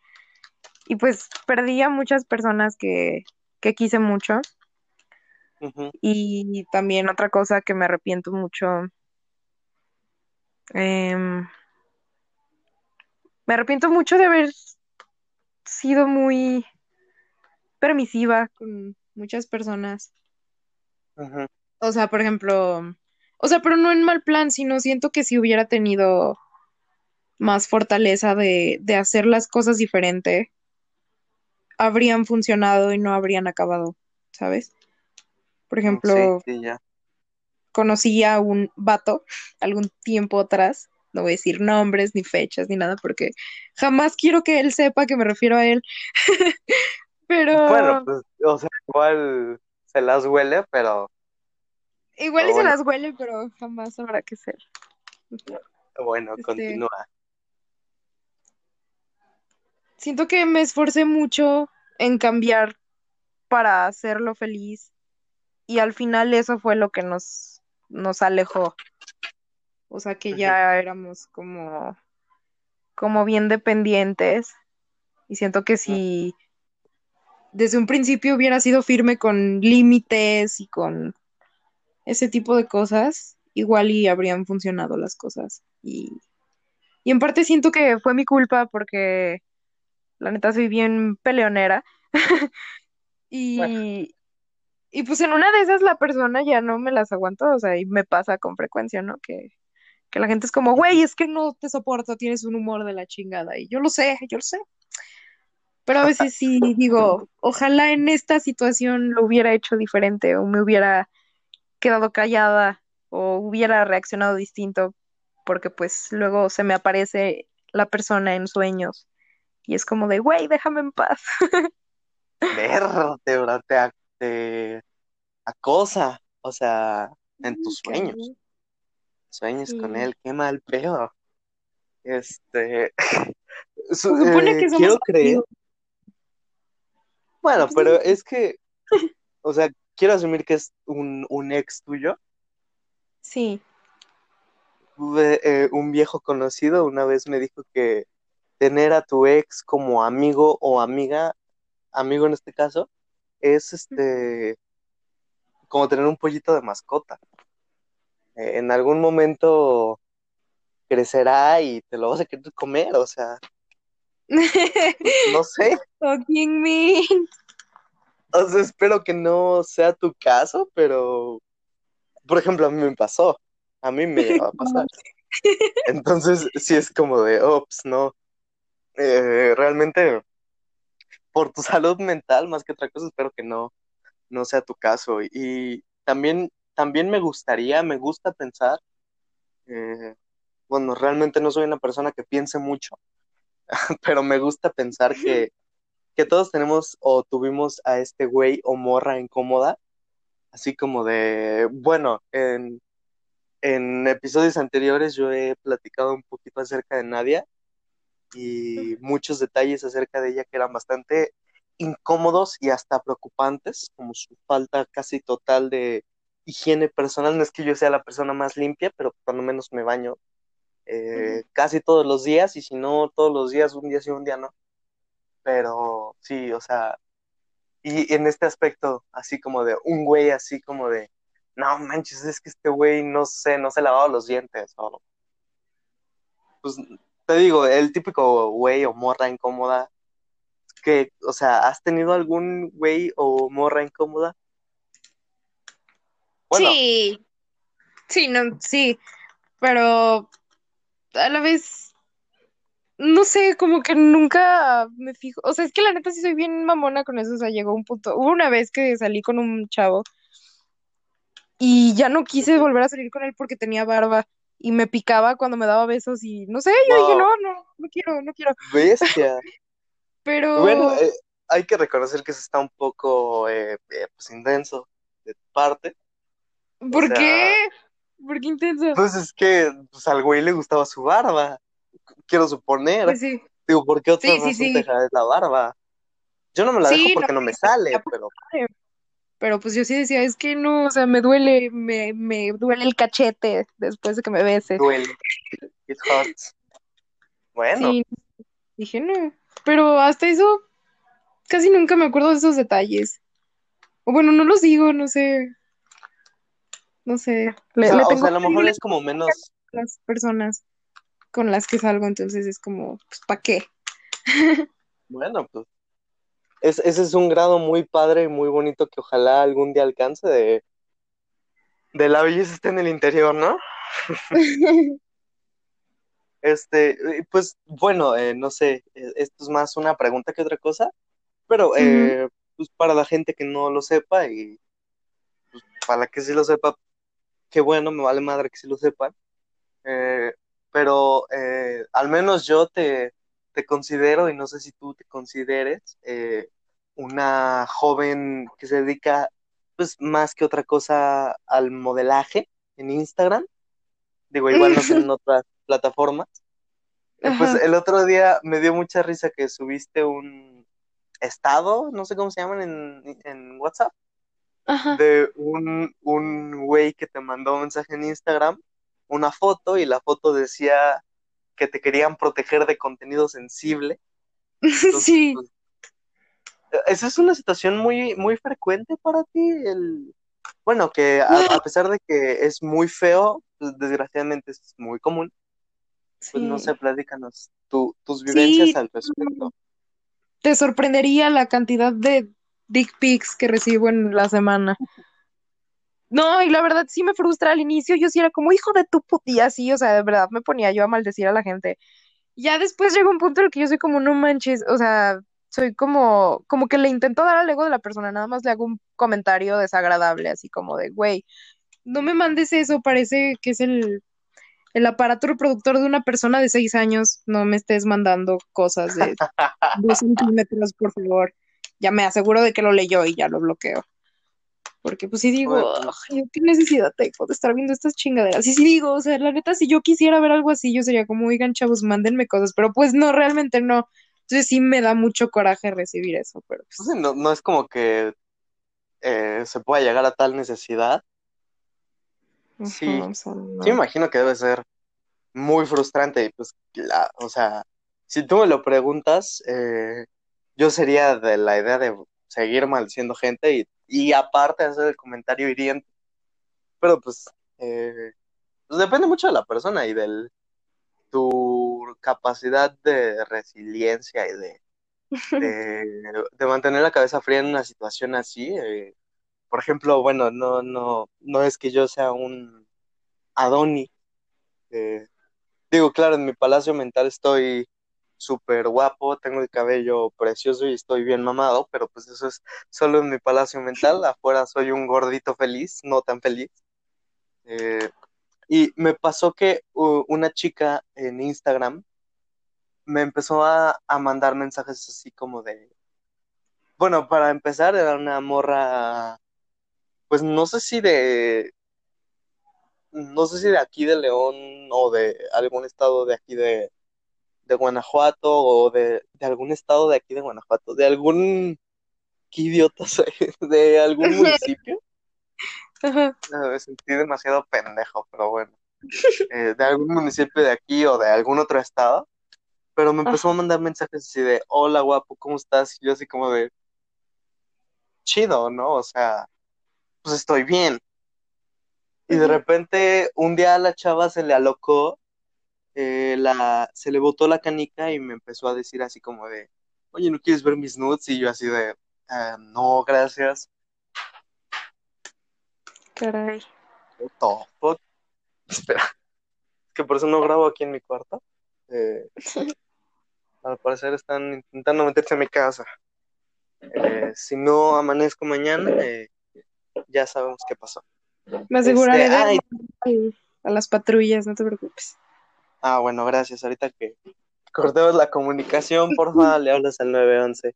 Y pues perdí a muchas personas que, que quise mucho. Y también otra cosa que me arrepiento mucho, em, me arrepiento mucho de haber sido muy permisiva con muchas personas. ujú, O sea, por ejemplo, o sea, pero no en mal plan, sino siento que si hubiera tenido más fortaleza de, de hacer las cosas diferente, habrían funcionado y no habrían acabado, ¿sabes? Por mm, Sí, ejemplo, sí, ya. conocí a un vato *laughs* algún tiempo atrás, no voy a decir nombres ni fechas ni nada, porque jamás quiero que él sepa que me refiero a él, *laughs* Bueno, pero pues, o sea, igual se las huele, pero, igual y se bueno, las huele, pero jamás habrá que ser. bueno, Este, continúa. siento que me esforcé mucho en cambiar para hacerlo feliz y al final eso fue lo que nos, nos alejó. O sea que ya éramos como, como bien dependientes y siento que si desde un principio hubiera sido firme con límites y con ese tipo de cosas, igual y habrían funcionado las cosas. Y, y en parte siento que fue mi culpa porque la neta soy bien peleonera. *laughs* y, y pues en una de esas la persona ya no me las aguantó, o sea, y me pasa con frecuencia, ¿no? Que, que la gente es como, güey, es que no te soporto, tienes un humor de la chingada. Y yo lo sé, yo lo sé. Pero a veces sí digo, ojalá en esta situación lo hubiera hecho diferente o me hubiera quedado callada o hubiera reaccionado distinto, porque pues luego se me aparece la persona en sueños y es como de, güey, déjame en paz. Verte, bro, te, te acosa, o sea, en tus. Sueños con Sí. él, qué mal pedo. Este, *laughs* su- supone eh, que somos quiero creer, bueno, Pues, pero es que, *laughs* o sea, quiero asumir que es un, un ex tuyo. Sí. Eh, un viejo conocido una vez me dijo que tener a tu ex como amigo o amiga, amigo en este caso, es este como tener un pollito de mascota. Eh, en algún momento crecerá y te lo vas a querer comer, o sea, no sé, *laughs* Fucking me. o sea, espero que no sea tu caso, pero, por ejemplo, a mí me pasó, a mí me llegó a *laughs* pasar. Entonces, sí es como de, ops, no, Eh, realmente, por tu salud mental, más que otra cosa, espero que no, no sea tu caso. Y también, también me gustaría, me gusta pensar, eh, bueno, realmente no soy una persona que piense mucho, *laughs* pero me gusta pensar que, que todos tenemos o tuvimos a este güey o morra incómoda, así como de, bueno, en, en episodios anteriores yo he platicado un poquito acerca de Nadia y muchos detalles acerca de ella que eran bastante incómodos y hasta preocupantes, como su falta casi total de higiene personal. No es que yo sea la persona más limpia, pero cuando menos me baño eh, casi todos los días, y si no todos los días, un día sí, un día no. Pero sí, o sea, y en este aspecto, así como de un güey, así como de, no manches, es que este güey no sé, no se lavaba los dientes, o pues te digo, el típico güey o morra incómoda, que, o sea, ¿has tenido algún güey o morra incómoda? Bueno, Sí. Sí, no, sí. Pero a la vez, no sé, como que nunca me fijo. O sea, es que la neta sí soy bien mamona con eso. O sea, llegó un punto. Hubo una vez que salí con un chavo y ya no quise volver a salir con él porque tenía barba y me picaba cuando me daba besos y no sé, yo dije, no, no, no quiero, no quiero. bestia. *laughs* Pero Bueno, eh, hay que reconocer que eso está un poco, eh, eh, pues, intenso de tu O ¿por sea, qué? ¿Por qué intenso? pues es que pues, al güey le gustaba su barba, quiero suponer. Pues sí, Digo, ¿por qué otra sí, sí, razón te sí. dejarás la barba? Yo no me la dejo no, porque no me sale, pero. Pero pues yo sí decía, es que no, o sea, me duele, me, me duele el cachete después de que me beses. duele. It hurts. Bueno, Sí, dije no. Pero hasta eso casi nunca me acuerdo de esos detalles. O bueno, no los digo, no sé, no sé. o Le, sea, le o sea, a lo mejor es como menos, las personas con las que salgo, entonces es como, pues, ¿para qué? *laughs* bueno, pues es, ese es un grado muy padre y muy bonito que ojalá algún día alcance de, de la belleza está en el interior, ¿no? *laughs* Este, eh, pues bueno, eh, no sé, eh, esto es más una pregunta que otra cosa, pero eh, pues para la gente que no lo sepa y pues, para la que sí lo sepa, qué bueno, me vale madre que sí lo sepan, eh, pero eh, al menos yo te, te considero, y no sé si tú te consideres, eh, una joven que se dedica pues más que otra cosa al modelaje en Instagram, digo, igual no sé *laughs* en otras plataformas. Eh, Pues el otro día me dio mucha risa que subiste un estado, no sé cómo se llaman en, en WhatsApp, ajá. de un, un güey que te mandó un mensaje en Instagram, una foto, y la foto decía que te querían proteger de contenido sensible. *laughs* Entonces, Sí. pues, esa es una situación muy, muy frecuente para ti, el... Bueno, que a, a pesar de que es muy feo, pues, desgraciadamente es muy común. Pues no sé, platícanos tu- tus vivencias Sí, al respecto. te sorprendería la cantidad de dick pics que recibo en la semana. No, y la verdad sí me frustra al inicio, yo sí era como hijo de tu putía, sí, o sea, de verdad me ponía yo a maldecir a la gente. Ya después llega un punto en el que yo soy como, no manches, o sea, soy como, como que le intento dar al ego de la persona, nada más le hago un comentario desagradable, así como de, güey, no me mandes eso, parece que es el, el aparato reproductor de una persona de seis años, no me estés mandando cosas de *laughs* dos centímetros, por favor. Ya me aseguro de que lo leyó y ya lo bloqueo. Porque pues sí digo, Oye, pues, "Ay, ¿qué necesidad tengo de estar viendo estas chingaderas? Y sí digo, o sea, la neta, si yo quisiera ver algo así, yo sería como, oigan, chavos, mándenme cosas, pero pues no, realmente no. Entonces sí me da mucho coraje recibir eso, pero pues, no, no es como que eh, se pueda llegar a tal necesidad. Sí, o sea, sí me no. imagino que debe ser muy frustrante. Y pues, la- o sea, si tú me lo preguntas, eh, yo sería de la idea de seguir maldiciendo gente y, y aparte hacer el comentario hiriente. Pero pues, eh, pues depende mucho de la persona y de tu capacidad de resiliencia y de, *laughs* de, de mantener la cabeza fría en una situación así. eh, por ejemplo, bueno, no, no, no es que yo sea un Adoni. eh, digo, claro, en mi palacio mental estoy súper guapo, tengo el cabello precioso y estoy bien mamado, pero pues eso es solo en mi palacio mental. *laughs* Afuera soy un gordito feliz, no tan feliz. Eh, y me pasó que uh, una chica en Instagram me empezó a, a mandar mensajes así como de, bueno, para empezar era una morra, pues no sé si de, no sé si de aquí de León o de algún estado de aquí de, de Guanajuato o de, de algún estado de aquí de Guanajuato, de algún, qué idiota soy, *laughs* de algún municipio. Me sentí demasiado pendejo, pero bueno, eh, de algún municipio de aquí o de algún otro estado. Pero me empezó a mandar mensajes así de, hola guapo, ¿cómo estás? Y yo así como de, chido, ¿no? O sea, pues estoy bien. Y de repente un día a la chava se le alocó, eh, la, se le botó la canica y me empezó a decir así como de, oye, ¿no quieres ver mis nudes? Y yo así de, "Ah, no, gracias. Caray. *laughs* Espera, es que por eso no grabo aquí en mi cuarto. Eh, *laughs* al parecer están intentando meterse a mi casa. Eh, si no amanezco mañana, eh, ya sabemos qué pasó. Me aseguraré Este, de ay, a las patrullas, no te preocupes. Ah, bueno, gracias. Ahorita que cortemos la comunicación, porfa, le hablas al 911.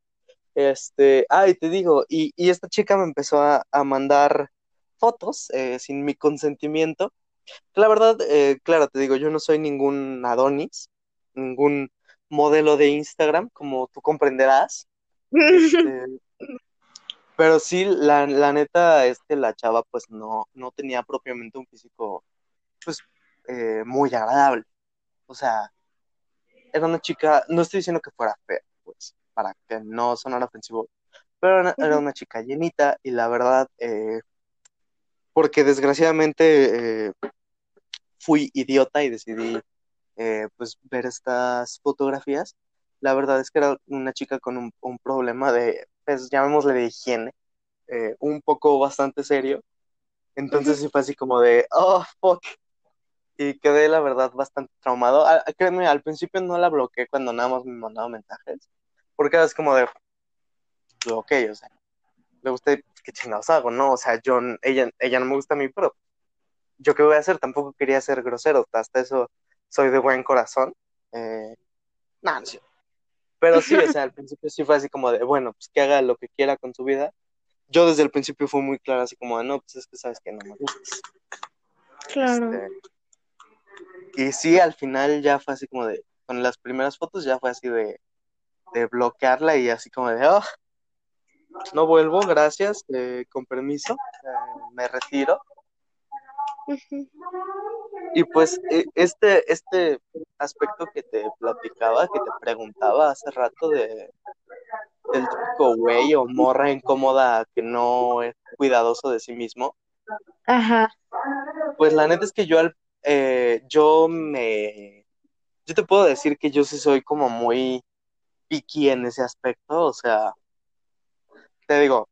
Este, ay, te digo, y, y esta chica me empezó a, a mandar fotos eh, sin mi consentimiento. La verdad, eh, claro, te digo, yo no soy ningún Adonis, ningún modelo de Instagram, como tú comprenderás. Este, *laughs* pero sí, la, la neta es que la chava pues no, no tenía propiamente un físico pues eh, muy agradable. O sea, era una chica, no estoy diciendo que fuera fea, pues, para que no sonara ofensivo, pero era, era una chica llenita y la verdad, eh, porque desgraciadamente eh, fui idiota y decidí eh, pues ver estas fotografías. La verdad es que era una chica con un, un problema de, pues llamémosle de higiene, eh, un poco bastante serio. Entonces sí fue así como de, oh, fuck. Y quedé, la verdad, bastante traumado. Ah, créeme, al principio no la bloqueé cuando nada más me mandaba mensajes. Porque era así como de, ok, o sea, le gusta, qué chingados hago, ¿no? O sea, yo, ella, ella no me gusta a mí, pero yo qué voy a hacer, tampoco quería ser grosero, hasta eso soy de buen corazón. Eh, nada, no sé. Pero sí, o sea, al *laughs* principio sí fue así como de, bueno, pues que haga lo que quiera con su vida. Yo desde el principio fui muy claro, así como de, no, pues es que sabes que no me gustas. Claro. Este, y sí, al final ya fue así como de, con las primeras fotos ya fue así de, de bloquearla y así como de, oh, no vuelvo, gracias, eh, con permiso, eh, me retiro. Y pues e- este, este aspecto que te platicaba, que te preguntaba hace rato de del típico güey o morra incómoda que no es cuidadoso de sí mismo, Ajá. pues la neta es que yo, al- eh, yo me, yo te puedo decir que yo sí soy como muy picky en ese aspecto, o sea, te digo,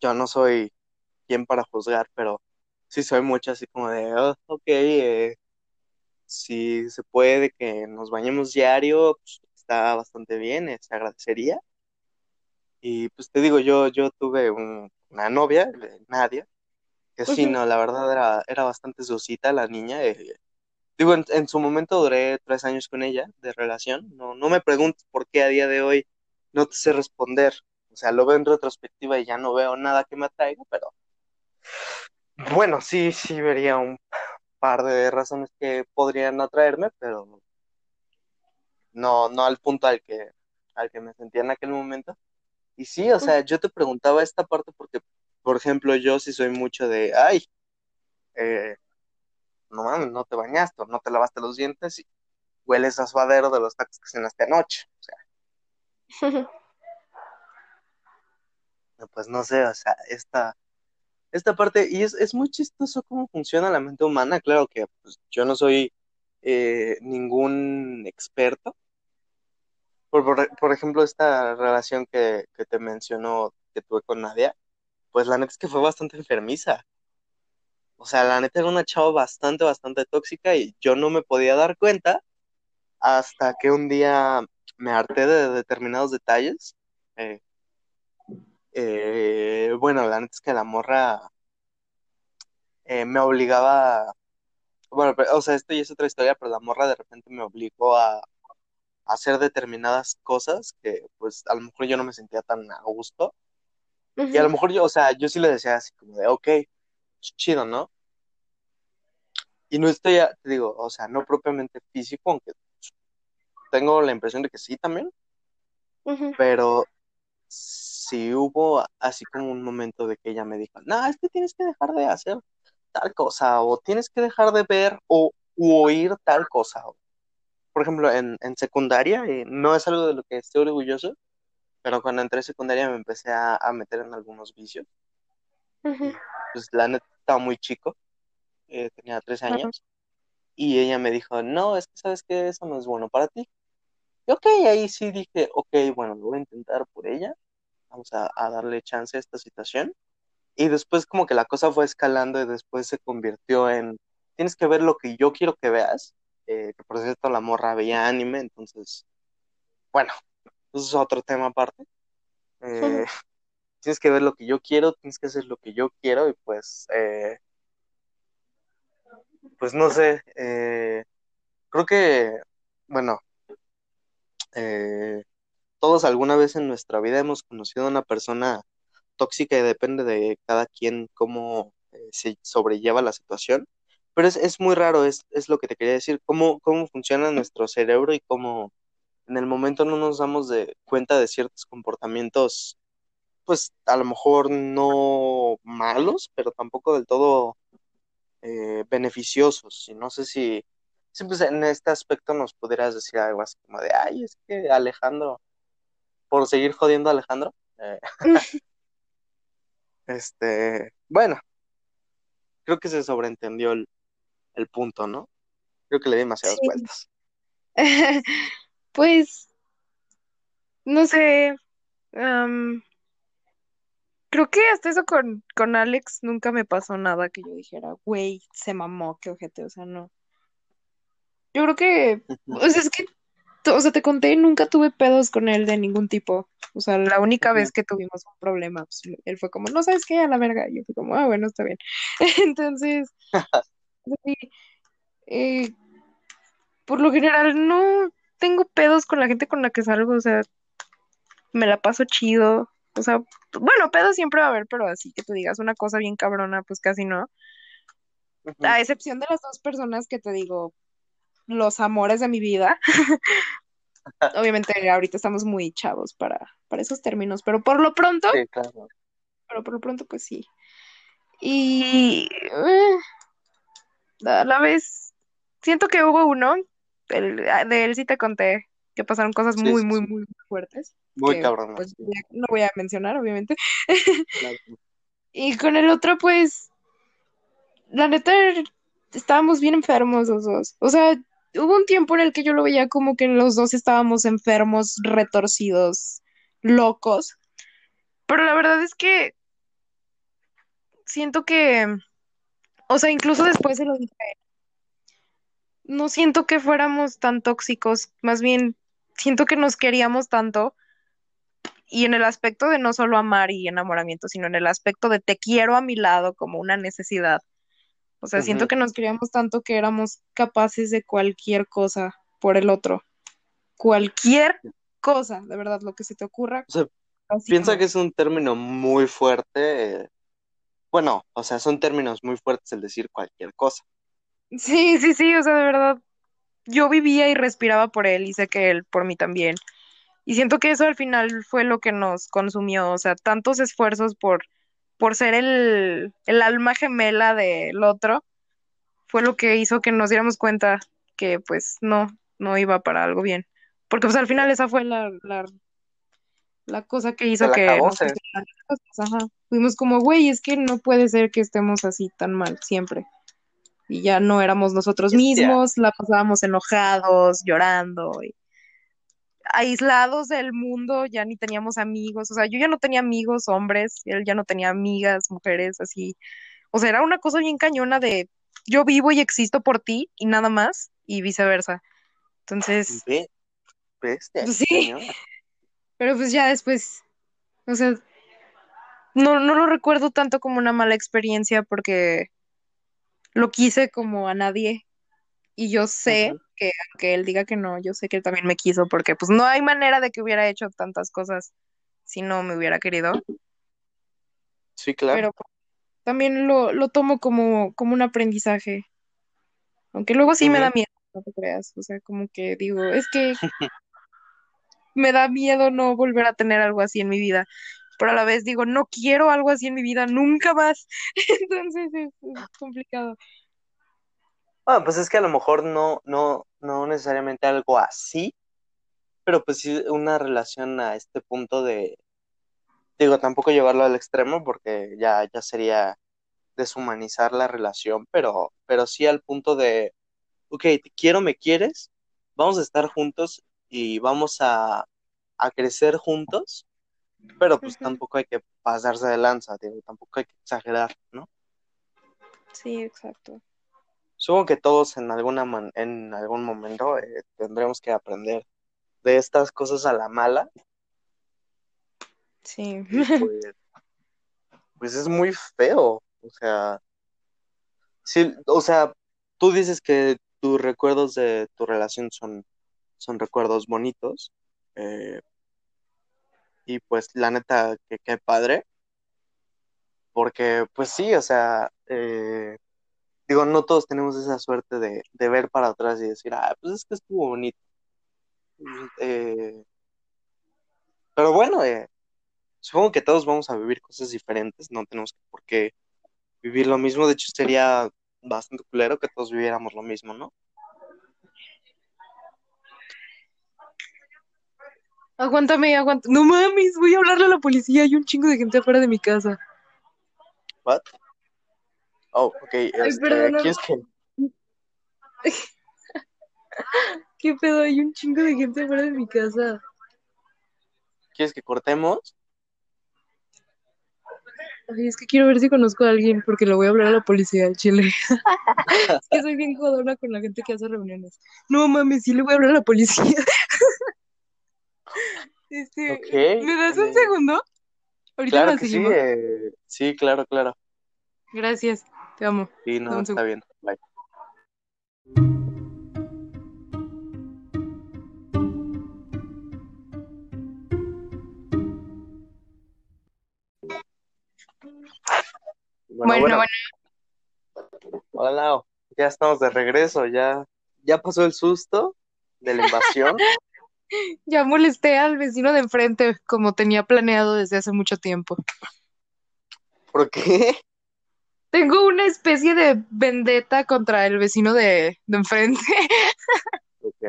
yo no soy quien para juzgar, pero sí soy mucho así como de, oh, ok, eh, si se puede que nos bañemos diario, pues, está bastante bien, eh, se agradecería. Y pues te digo, yo, yo tuve una novia, eh, Nadia, que sí, no, la verdad era, era bastante suscita la niña. eh, digo, en, en su momento duré tres años con ella de relación. No, no me preguntes por qué a día de hoy no te sé responder. O sea, lo veo en retrospectiva y ya no veo nada que me atraiga, pero bueno, sí, sí vería un par de razones que podrían atraerme, pero no, no al punto al que, al que me sentía en aquel momento. Y sí, o sea, yo te preguntaba esta parte porque, por ejemplo, yo sí soy mucho de, ay, eh, no mames, no te bañaste, no te lavaste los dientes y hueles a suadero de los tacos que cenaste anoche. O sea, *laughs* pues no sé, o sea, esta, esta parte, y es, es muy chistoso cómo funciona la mente humana. Claro que pues, yo no soy eh, ningún experto. Por, por, por ejemplo, esta relación que, que te mencionó que tuve con Nadia, pues la neta es que fue bastante enfermiza. O sea, la neta era una chava bastante, bastante tóxica y yo no me podía dar cuenta hasta que un día me harté de determinados detalles. Eh, eh, bueno, la neta es que la morra eh, me obligaba, bueno, o sea, esto ya es otra historia, pero la morra de repente me obligó a, a hacer determinadas cosas que pues a lo mejor yo no me sentía tan a gusto. Y a lo mejor yo, o sea, yo sí le decía así como de, ok, chido, ¿no? Y no estoy, a- te digo, o sea, no propiamente físico, aunque tengo la impresión de que sí también, pero sí hubo así como un momento de que ella me dijo, no, es que tienes que dejar de hacer tal cosa, o tienes que dejar de ver o u oír tal cosa. Por ejemplo, en, en secundaria, eh, no es algo de lo que estoy orgulloso, pero cuando entré a secundaria me empecé a, a meter en algunos vicios. Ujú. Y pues la neta estaba muy chico, eh, tenía 13 Ajá. años, y ella me dijo, no, es que sabes que eso no es bueno para ti. Y ok, ahí sí dije, ok, bueno, lo voy a intentar por ella, vamos a, a darle chance a esta situación. Y después como que la cosa fue escalando y después se convirtió en, tienes que ver lo que yo quiero que veas, eh, que por cierto la morra veía anime, entonces, bueno, eso es otro tema aparte. Eh, *laughs* *laughs* tienes que ver lo que yo quiero, tienes que hacer lo que yo quiero y pues, eh, pues no sé, eh, creo que, bueno, eh, todos alguna vez en nuestra vida hemos conocido a una persona tóxica y depende de cada quien cómo eh, se sobrelleva la situación. Pero es, es muy raro, es, es lo que te quería decir, cómo, cómo funciona nuestro cerebro y cómo en el momento no nos damos de cuenta de ciertos comportamientos, pues a lo mejor no malos, pero tampoco del todo eh, beneficiosos. Y no sé si, si pues, en este aspecto nos pudieras decir algo así como de, ay, es que Alejandro, por seguir jodiendo a Alejandro, eh, *laughs* *laughs* este, bueno, creo que se sobreentendió el, el punto, ¿no? Creo que le di demasiadas Sí. vueltas. *laughs* Pues, no sé, creo que hasta eso con, con Alex nunca me pasó nada que yo dijera, güey, se mamó, qué ojete, o sea, no. Yo creo que, o sea, es que, o sea, te conté, nunca tuve pedos con él de ningún tipo. O sea, la única vez que tuvimos un problema, pues él fue como, no sabes qué, a la verga. Y yo fui como, ah, bueno, está bien. *laughs* Entonces, *laughs* sí, eh, por lo general no tengo pedos con la gente con la que salgo, o sea, me la paso chido. O sea, bueno, pedos siempre va a haber, pero así que tú digas una cosa bien cabrona, pues casi no. A excepción de las dos personas que te digo, los amores de mi vida. *laughs* Obviamente ahorita estamos muy chavos para, para esos términos, pero por lo pronto, Sí, claro. pero por lo pronto pues sí. Y eh, a la vez, siento que hubo uno, el- de él sí te conté, que pasaron cosas Sí, muy, sí, muy, sí. muy, fuertes, Muy que cabrón. pues no voy a mencionar, obviamente. *laughs* Claro. Y con el otro, pues, la neta, estábamos bien enfermos los dos. O sea, hubo un tiempo en el que yo lo veía como que los dos estábamos enfermos, retorcidos, locos. Pero la verdad es que siento que, o sea, incluso después se lo dije, no siento que fuéramos tan tóxicos, más bien siento que nos queríamos tanto y en el aspecto de no solo amar y enamoramiento, sino en el aspecto de te quiero a mi lado como una necesidad. O sea, siento que nos queríamos tanto que éramos capaces de cualquier cosa por el otro. Cualquier cosa, de verdad, lo que se te ocurra. O sea, piensa como- que es un término muy fuerte. eh, Bueno, o sea, son términos muy fuertes el decir cualquier cosa. Sí, sí, sí, o sea, de verdad, yo vivía y respiraba por él y sé que él por mí también. Y siento que eso al final fue lo que nos consumió, o sea, tantos esfuerzos por, por ser el, el alma gemela del otro, fue lo que hizo que nos diéramos cuenta que pues no, no iba para algo bien. Porque pues al final esa fue la, la, la cosa que hizo que cagó, nos ajá. Fuimos como, güey, es que no puede ser que estemos así tan mal siempre. Y ya no éramos nosotros mismos, la pasábamos enojados, llorando, y aislados del mundo, ya ni teníamos amigos, o sea, yo ya no tenía amigos hombres, él ya no tenía amigas mujeres, así, o sea, era una cosa bien cañona de yo vivo y existo por ti y nada más, y viceversa. Entonces, bestia, Pues sí. *laughs* pero pues ya después, o sea, no, no lo recuerdo tanto como una mala experiencia porque lo quise como a nadie. Y yo sé que aunque él diga que no, yo sé que él también me quiso porque pues no hay manera de que hubiera hecho tantas cosas si no me hubiera querido. Sí, claro. Pero pues, también lo, lo tomo como, como un aprendizaje. Aunque luego sí me da miedo, no te creas. O sea, como que digo, es que *laughs* me da miedo no volver a tener algo así en mi vida. Pero a la vez digo, no quiero algo así en mi vida nunca más. *laughs* Entonces es, complicado. Bueno, pues es que a lo mejor no, no, no necesariamente algo así, pero pues sí una relación a este punto de, digo, tampoco llevarlo al extremo porque ya, ya sería deshumanizar la relación, pero, pero sí al punto de, ok, te quiero, me quieres, vamos a estar juntos y vamos a, a crecer juntos, pero pues tampoco hay que pasarse de lanza, digo, tampoco hay que exagerar, ¿no? Sí, exacto. Supongo que todos en alguna man- en algún momento eh, tendremos que aprender de estas cosas a la mala Sí. pues, pues es muy feo, o sea, sí, o sea, tú dices que tus recuerdos de tu relación son, son recuerdos bonitos eh, y pues la neta que padre, porque pues sí, o sea, eh, digo, no todos tenemos esa suerte de, de ver para atrás y decir, ah, pues es que estuvo bonito. Eh, pero bueno, eh, supongo que todos vamos a vivir cosas diferentes, no tenemos por qué vivir lo mismo, de hecho sería bastante culero que todos viviéramos lo mismo, ¿no? Aguántame, aguántame. No mames, voy a hablarle a la policía. Hay un chingo de gente afuera de mi casa. What? Oh, ok, este. ¿quieres que, *laughs* ¿Qué pedo? Hay un chingo de gente afuera de mi casa. ¿quieres que cortemos? Ay, es que quiero ver si conozco a alguien porque le voy a hablar a la policía al chile. *laughs* es que soy bien jodona con la gente que hace reuniones. No mames, sí le voy a hablar a la policía. Este, ¿me das un segundo? Ahorita Claro que sí, eh, sí, claro, claro. Gracias, te amo. Sí, no, está bien. Bye. Bueno, Bueno, bueno, bueno. hola, Lau. Ya estamos de regreso, ya, ya pasó el susto de la invasión. *laughs* *laughs* Ya molesté al vecino de enfrente como tenía planeado desde hace mucho tiempo. ¿Por qué? Tengo una especie de vendetta contra el vecino de, de enfrente, *laughs* Ok.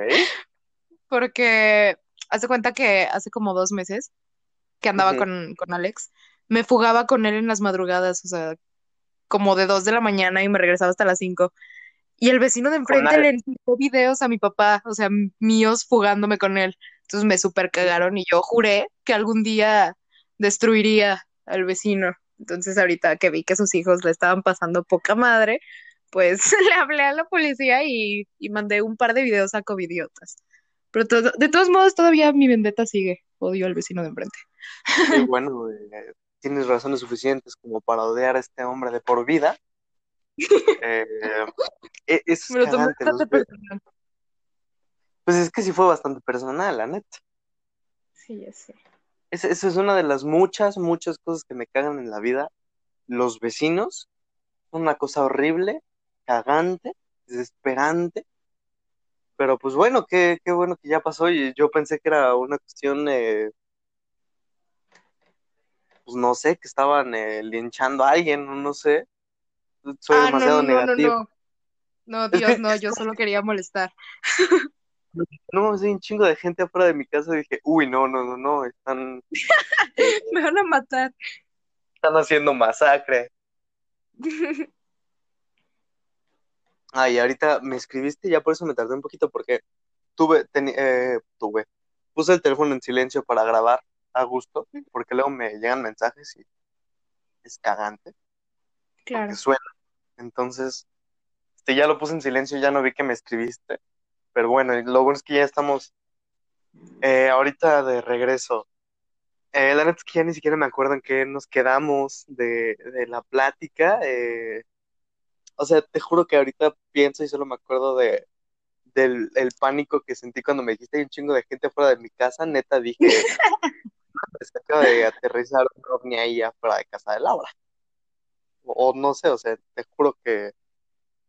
porque hace cuenta que hace como dos meses que andaba con, con Alex, me fugaba con él en las madrugadas, o sea, como de dos de la mañana y me regresaba hasta las cinco. Y el vecino de enfrente le enseñó videos a mi papá, o sea, míos fugándome con él. Entonces me super cagaron y yo juré que algún día destruiría al vecino. Entonces ahorita que vi que sus hijos le estaban pasando poca madre, pues *laughs* le hablé a la policía y, mandé un par de videos a covidiotas. Pero de todos modos todavía mi vendetta sigue. Odio al vecino de enfrente. Sí, *laughs* bueno, eh, tienes razones suficientes como para odiar a este hombre de por vida. Eh, e, es Pero Pues es que sí fue bastante personal, la neta. Sí, ya sé. Esa, es una de las muchas, muchas cosas que me cagan en la vida. Los vecinos una cosa horrible, cagante, desesperante. Pero pues bueno, qué, qué bueno que ya pasó y yo pensé que era una cuestión, eh, pues no sé, que estaban eh, linchando a alguien, no sé. Soy ah, demasiado no, no, negativo. No, no, no. Dios, no, yo solo quería molestar. No, hay un chingo de gente afuera de mi casa y dije, uy, no, no, no, no, están... *laughs* Me van a matar. Están haciendo masacre. *laughs* Ay, ahorita me escribiste, ya por eso me tardé un poquito, porque tuve, eh, tuve, puse el teléfono en silencio para grabar a gusto, porque luego me llegan mensajes y es cagante. Claro. suena. Entonces, este, ya lo puse en silencio, ya no vi que me escribiste. Pero bueno, lo bueno es que ya estamos eh, ahorita de regreso. Eh, la neta es que ya ni siquiera me acuerdo en qué nos quedamos de, la plática. Eh, o sea, te juro que ahorita pienso y solo me acuerdo de del el pánico que sentí cuando me dijiste hay un chingo de gente fuera de mi casa. Neta dije, *laughs* se acaba de aterrizar un ovni ahí afuera de casa de Laura. O, no sé, o sea, te juro que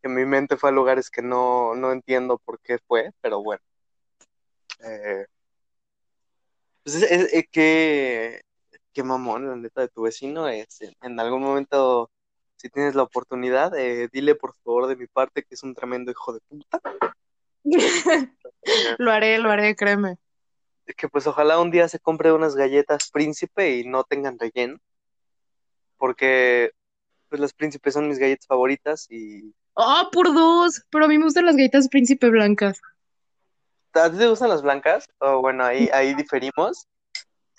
que mi mente fue a lugares que no, no entiendo por qué fue, pero bueno. Eh, pues es, que, qué mamón, la neta de tu vecino. Es, en algún momento, si tienes la oportunidad, eh, dile por favor de mi parte que es un tremendo hijo de puta. *laughs* lo haré, lo haré, créeme. Que pues ojalá un día se compre unas galletas príncipe y no tengan relleno. Porque pues las príncipes son mis galletas favoritas y Oh, por dos. Pero a mí me gustan las galletas príncipe blancas. ¿A ti te gustan las blancas? Oh, bueno, ahí, ahí diferimos.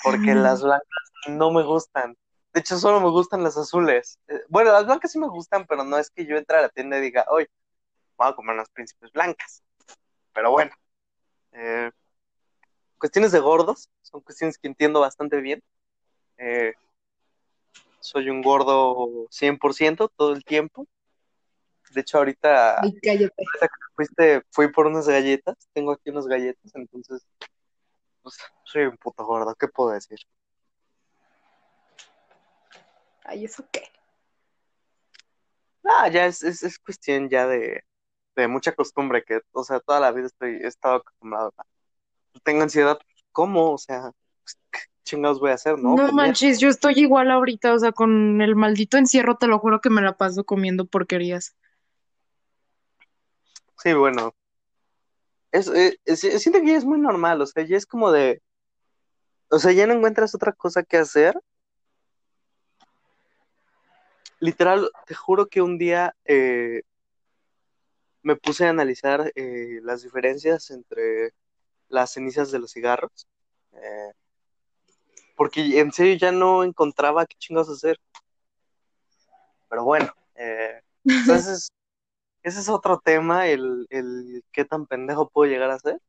Porque las blancas no me gustan. De hecho, solo me gustan las azules. Eh, bueno, las blancas sí me gustan, pero no es que yo entre a la tienda y diga, hoy voy a comer unas príncipes blancas. Pero bueno. Eh, cuestiones de gordos son cuestiones que entiendo bastante bien. Eh, soy un gordo 100% todo el tiempo. De hecho, ahorita, fuiste, fui por unas galletas, tengo aquí unas galletas, entonces, pues, soy un puto gordo, ¿qué puedo decir? Ay, ¿eso qué? Ah, ya es, es, cuestión ya de, mucha costumbre, que, o sea, toda la vida estoy, he estado acostumbrado a, tengo ansiedad, ¿cómo? O sea, pues, ¿qué chingados voy a hacer, no? No manches, yo estoy igual ahorita, o sea, con el maldito encierro, te lo juro que me la paso comiendo porquerías. Sí, bueno. Es, eh, siento que ya es muy normal, o sea, ya es como de. O sea, ya no encuentras otra cosa que hacer. Literal, te juro que un día eh, me puse a analizar eh, las diferencias entre las cenizas de los cigarros. Porque en serio ya no encontraba qué chingados hacer. Pero bueno, entonces *laughs* ese es otro tema, el, el qué tan pendejo puedo llegar a ser.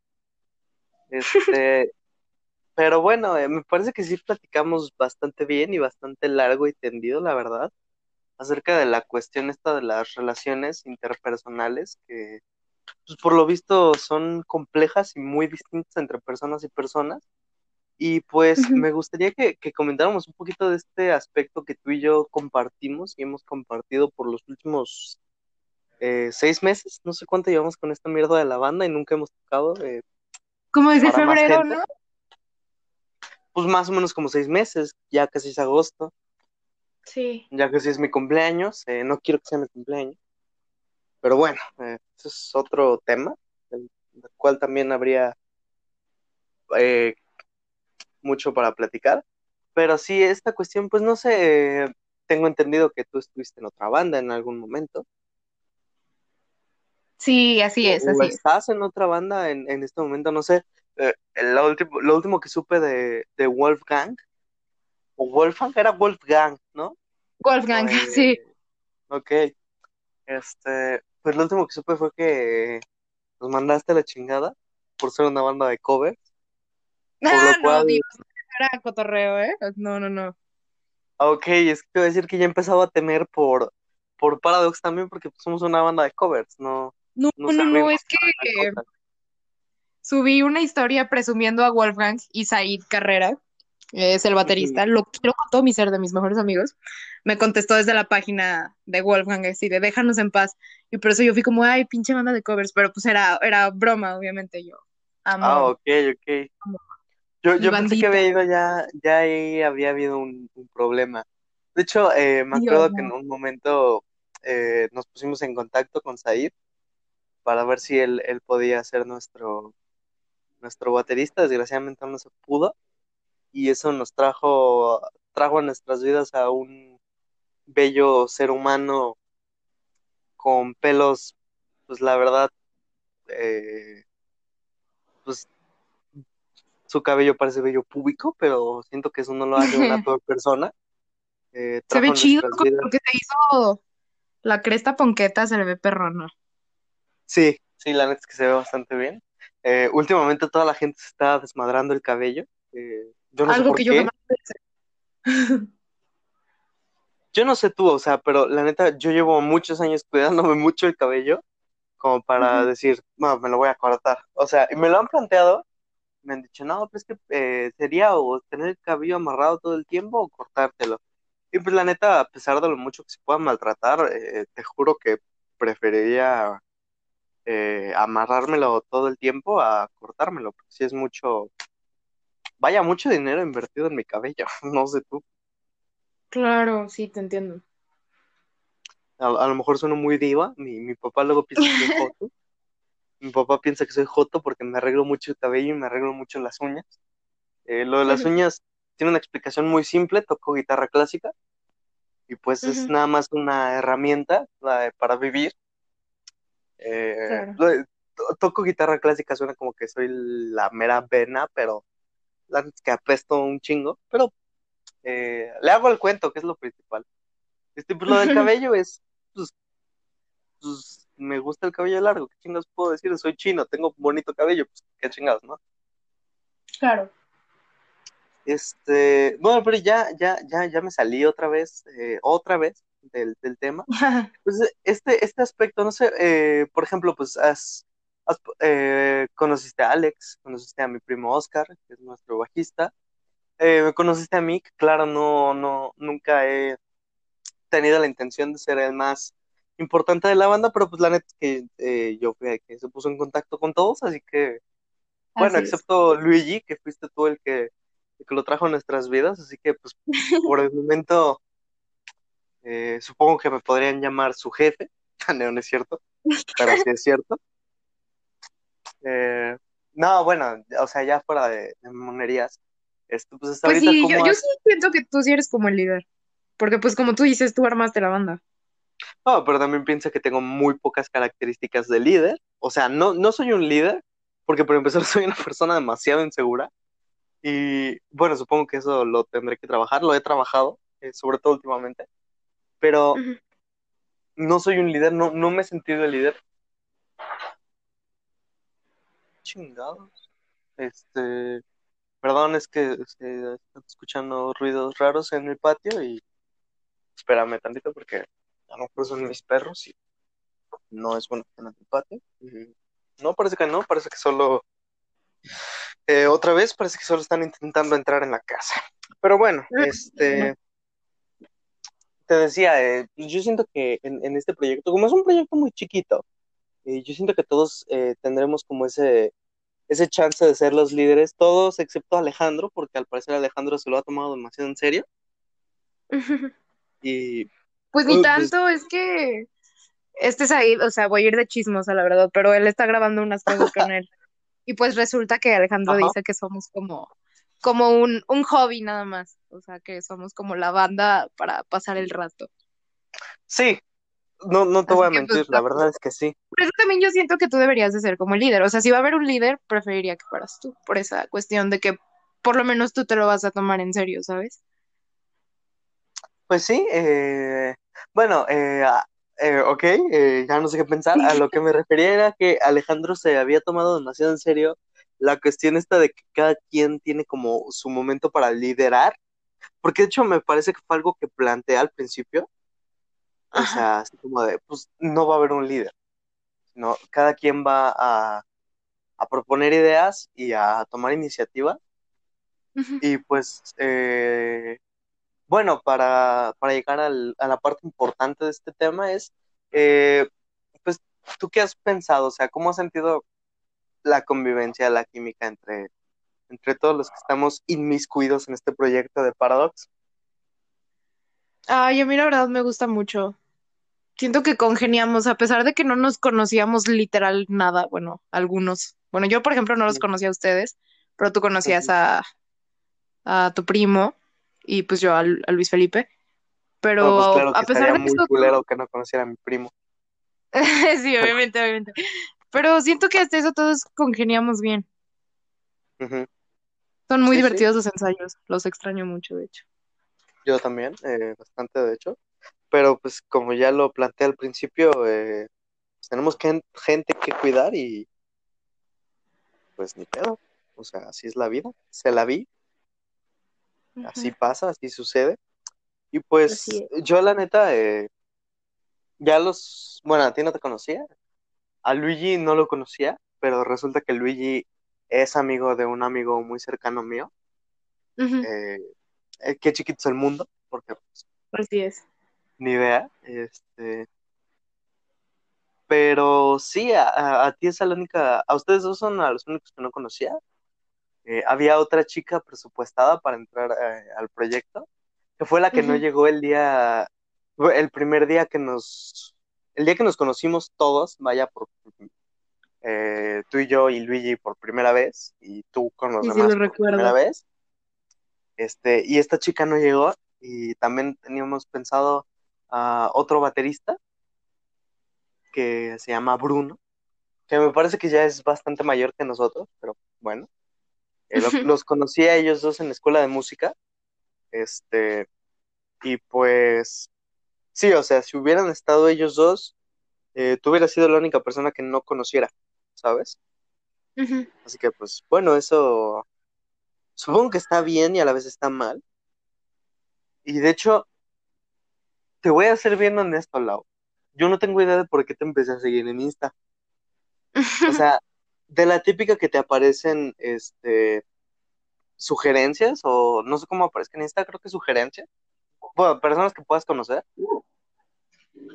Este, *laughs* pero bueno, eh, me parece que sí platicamos bastante bien y bastante largo y tendido, la verdad, acerca de la cuestión esta de las relaciones interpersonales que, pues, por lo visto, son complejas y muy distintas entre personas y personas. Y pues me gustaría que, que, comentáramos un poquito de este aspecto que tú y yo compartimos y hemos compartido por los últimos eh, seis meses, no sé cuánto llevamos con esta mierda de la banda y nunca hemos tocado. Eh, como desde febrero, ¿no? Pues más o menos como seis meses, ya casi es agosto. Sí. Ya casi es mi cumpleaños, eh, no quiero que sea mi cumpleaños. Pero bueno, eh, ese es otro tema, del, cual también habría mucho para platicar. Pero sí, esta cuestión, pues no sé, tengo entendido que tú estuviste en otra banda en algún momento. Sí, así es, ¿O así es. estás en otra banda en, en este momento? No sé. Eh, lo, último, lo último que supe de, de Wolfgang, o Wolfgang, era Wolfgang, ¿no? Wolfgang, *laughs* O, eh, sí. Ok. Este, pues lo último que supe fue que nos mandaste la chingada por ser una banda de cover. Por Ah, lo cual, no, Dios, era cotorreo, ¿eh? No, no, no. ok, es que te voy a decir que ya empezaba a temer por, por Paradox también, porque somos una banda de covers, no, No, no no, no, es que subí una historia presumiendo a Wolfgang y Said Carrera, es el baterista, lo quiero con todo mi ser de mis mejores amigos. Me contestó desde la página de Wolfgang, así de déjanos en paz. Y por eso yo fui como, ay, pinche banda de covers, pero pues era, era broma, obviamente yo. Amo. Ah, ok, ok. Yo, yo pensé que había ido ya, ya ahí había habido un, un problema. De hecho, eh, me Dios, acuerdo que en un momento eh, nos pusimos en contacto con Said para ver si él, él podía ser nuestro, nuestro baterista. Desgraciadamente no se pudo. Y eso nos trajo, trajo a nuestras vidas a un bello ser humano con pelos, pues la verdad, eh, su cabello parece bello púbico, pero siento que eso no lo hace una *laughs* peor persona. Eh, Se ve chido con lo que se hizo la cresta ponqueta, se le ve perrona. Sí, sí, la neta es que se ve bastante bien. Eh, últimamente toda la gente se está desmadrando el cabello. eh, yo no sé Algo por que yo qué. jamás pensé. *laughs* Yo no sé tú, o sea, pero la neta, yo llevo muchos años cuidándome mucho el cabello como para decir, no, me lo voy a cortar. O sea, y me lo han planteado, me han dicho, no, pues que eh, sería o tener el cabello amarrado todo el tiempo o cortártelo. Y pues la neta, a pesar de lo mucho que se pueda maltratar, eh, te juro que preferiría eh, amarrármelo todo el tiempo a cortármelo, porque si es mucho, vaya mucho dinero invertido en mi cabello, *laughs* no sé tú. Claro, sí, te entiendo. A, a lo mejor sueno muy diva, mi, mi papá luego piensa *laughs* que. Mi papá piensa que soy joto porque me arreglo mucho el cabello y me arreglo mucho las uñas. Eh, lo de las uñas tiene una explicación muy simple, toco guitarra clásica y pues es nada más una herramienta la- para vivir. Eh, Claro. toco guitarra clásica suena como que soy la mera vena, pero la que apesto un chingo, pero eh, le hago el cuento, que es lo principal. Este, pues lo del *laughs* cabello es, pues, pues, me gusta el cabello largo, ¿qué chingados puedo decir? Soy chino, tengo bonito cabello, pues qué chingados, ¿no? Claro. Este, bueno, pero ya, ya, ya, ya me salí otra vez, eh, otra vez del, del tema. *laughs* Pues este, este aspecto, no sé, eh, por ejemplo, pues has, has, eh, conociste a Alex, conociste a mi primo Oscar, que es nuestro bajista, eh, me conociste a mí, claro, no, no, nunca he tenido la intención de ser el más importante de la banda, pero pues la neta que eh, yo fui que se puso en contacto con todos, así que, bueno, Así excepto Luigi, que fuiste tú el que, el que lo trajo a nuestras vidas, así que pues *laughs* por el momento eh, supongo que me podrían llamar su jefe, *laughs* no, no es cierto, pero sí es cierto. Eh, no, bueno, o sea, ya fuera de, de monerías, esto, pues hasta Pues ahorita sí, yo, como yo has... sí siento que tú sí eres como el líder. Porque pues como tú dices, tú armaste la banda. No, pero también pienso que tengo muy pocas características de líder. O sea, no, no soy un líder, porque por empezar *laughs* soy una persona demasiado insegura. Y bueno, supongo que eso lo tendré que trabajar, lo he trabajado, eh, sobre todo últimamente. Pero no soy un líder, no, no me he sentido el líder. Chingados. Este, perdón, es que estoy escuchando ruidos raros en el patio y espérame tantito porque a lo mejor son mis perros y no es bueno que estén en el patio. No, parece que no, parece que solo eh, otra vez parece que solo están intentando entrar en la casa. Pero bueno, *laughs* este te decía, eh, yo siento que en, en, este proyecto, como es un proyecto muy chiquito, eh, yo siento que todos eh, tendremos como ese, ese chance de ser los líderes, todos excepto Alejandro, porque al parecer Alejandro se lo ha tomado demasiado en serio. *laughs* Y pues ni tanto, pues, es que este es ahí, o sea, voy a ir de chismosa, la verdad, pero él está grabando unas cosas con él. *laughs* Y pues resulta que Alejandro Ajá. dice que somos como, como un, un hobby nada más. O sea, que somos como la banda para pasar el rato. Sí, No, no te Así voy a pues, mentir, la verdad es que sí. Por eso también yo siento que tú deberías de ser como el líder. O sea, si va a haber un líder, preferiría que fueras tú, por esa cuestión de que por lo menos tú te lo vas a tomar en serio, ¿sabes? Pues sí, eh, bueno, eh, ah, eh, ok, eh, ya no sé qué pensar. A lo que me refería era que Alejandro se había tomado demasiado en serio la cuestión esta de que cada quien tiene como su momento para liderar, porque de hecho me parece que fue algo que planteé al principio, o Ajá. sea, así como de, pues no va a haber un líder, sino cada quien va a, a proponer ideas y a tomar iniciativa, y pues, eh, bueno, para, para llegar al- a la parte importante de este tema es, eh, pues, ¿tú qué has pensado? O sea, ¿cómo has sentido la convivencia, la química entre, entre todos los que estamos inmiscuidos en este proyecto de Paradox? Ay, a mí la verdad me gusta mucho. Siento que congeniamos, a pesar de que no nos conocíamos literal nada, bueno, algunos. Bueno, yo por ejemplo no los conocía a ustedes, pero tú conocías a, a tu primo y pues yo a, Luis Felipe. Pues Pero claro que a pesar de muy culero que no conociera a mi primo. *laughs* sí, obviamente, obviamente. Pero siento que hasta eso todos congeniamos bien. Son muy Sí, sí, divertidos los ensayos, los extraño mucho, de hecho. yo también, eh, bastante de hecho. Pero pues como ya lo planteé al principio, eh, pues, tenemos que, gente que cuidar y pues ni pedo. O sea, así es la vida. Se la vi, así pasa, así sucede. Y pues es. yo la neta, eh, ya los, bueno, a ti no te conocía, a Luigi no lo conocía, pero resulta que Luigi es amigo de un amigo muy cercano mío. Eh, eh, qué chiquito es el mundo, porque pues, Así es. ni idea. Este, pero sí, a, a- a ti es la única, a ustedes dos son a los únicos que no conocía. Eh, había otra chica presupuestada para entrar eh, al proyecto, que fue la que no llegó el día, el primer día que nos, el día que nos conocimos todos, vaya, por eh, tú y yo y Luigi por primera vez, y tú con los Sí, sí, lo demás por primera vez. Este, y esta chica no llegó, y también teníamos pensado a otro baterista que se llama Bruno, que me parece que ya es bastante mayor que nosotros, pero bueno, eh, lo- *laughs* los conocí a ellos dos en la escuela de música, este, y pues sí, o sea, si hubieran estado ellos dos, eh, tú hubieras sido la única persona que no conociera, ¿sabes? Así que pues bueno, eso supongo que está bien y a la vez está mal. Y de hecho, te voy a ser bien honesto, Lau. Yo no tengo idea de por qué te empecé a seguir en Insta. O sea, *laughs* de la típica que te aparecen, este, sugerencias o no sé cómo aparezca en Insta, creo que sugerencias. Bueno, personas que puedas conocer.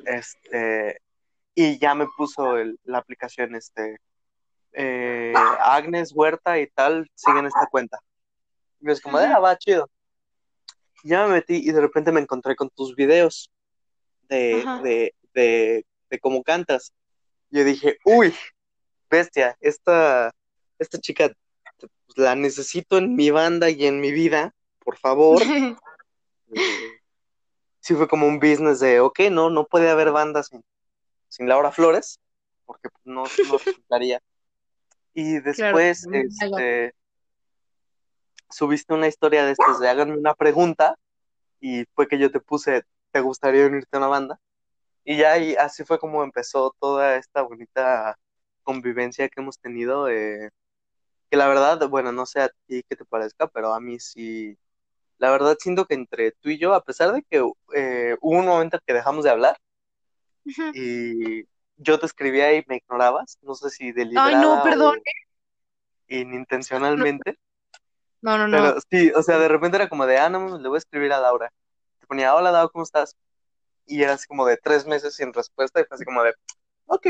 Este, y ya me puso el- la aplicación, este, eh, Agnes Huerta y tal, siguen esta cuenta. Y es como ah, va, chido. Ya me metí y de repente me encontré con tus videos de, de, de, de cómo cantas. Yo dije, uy, bestia, esta, esta chica pues, la necesito en mi banda y en mi vida, por favor. *laughs* Sí fue como un business de, ok, no, no puede haber bandas sin, sin Laura Flores, porque no, no resultaría. Y Claro. después, este, subiste una historia de estos de háganme una pregunta y fue que yo te puse, ¿te gustaría unirte a una banda? Y ya y así fue como empezó toda esta bonita convivencia que hemos tenido, eh, que la verdad, bueno, no sé a ti qué te parezca, pero a mí sí, la verdad siento que entre tú y yo, a pesar de que eh, hubo un momento que dejamos de hablar y yo te escribía y me ignorabas, no sé si Ay, deliberada no, perdón. inintencionalmente, No, no, no. pero sí, o sea, de repente era como de, ah, no, le voy a escribir a Laura. Te ponía, hola, Laura, ¿cómo estás? Y era así como de tres meses sin respuesta y fue así como de, ok.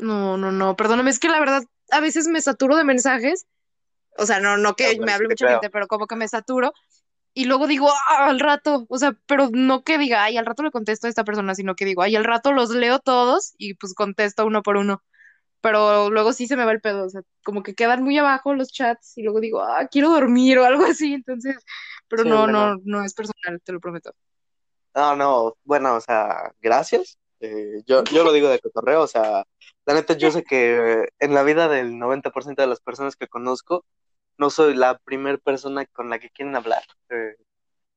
No, no, no, perdóname, es que la verdad a veces me saturo de mensajes, o sea, no, no que me hable mucha creo. gente, pero como que me saturo y luego digo, "Ah, al rato, o sea, pero no que diga, ay, al rato le contesto a esta persona, sino que digo, ay, al rato los leo todos y pues contesto uno por uno, pero luego sí se me va el pedo, o sea, como que quedan muy abajo los chats y luego digo, ah, quiero dormir o algo así, entonces, pero Sí, no, bueno, no, no es personal, te lo prometo. No, no, bueno, o sea, gracias. Eh, yo, yo lo digo de cotorreo, o sea, la neta, yo sé que en la vida del 90% de las personas que conozco, no soy la primera persona con la que quieren hablar. Eh,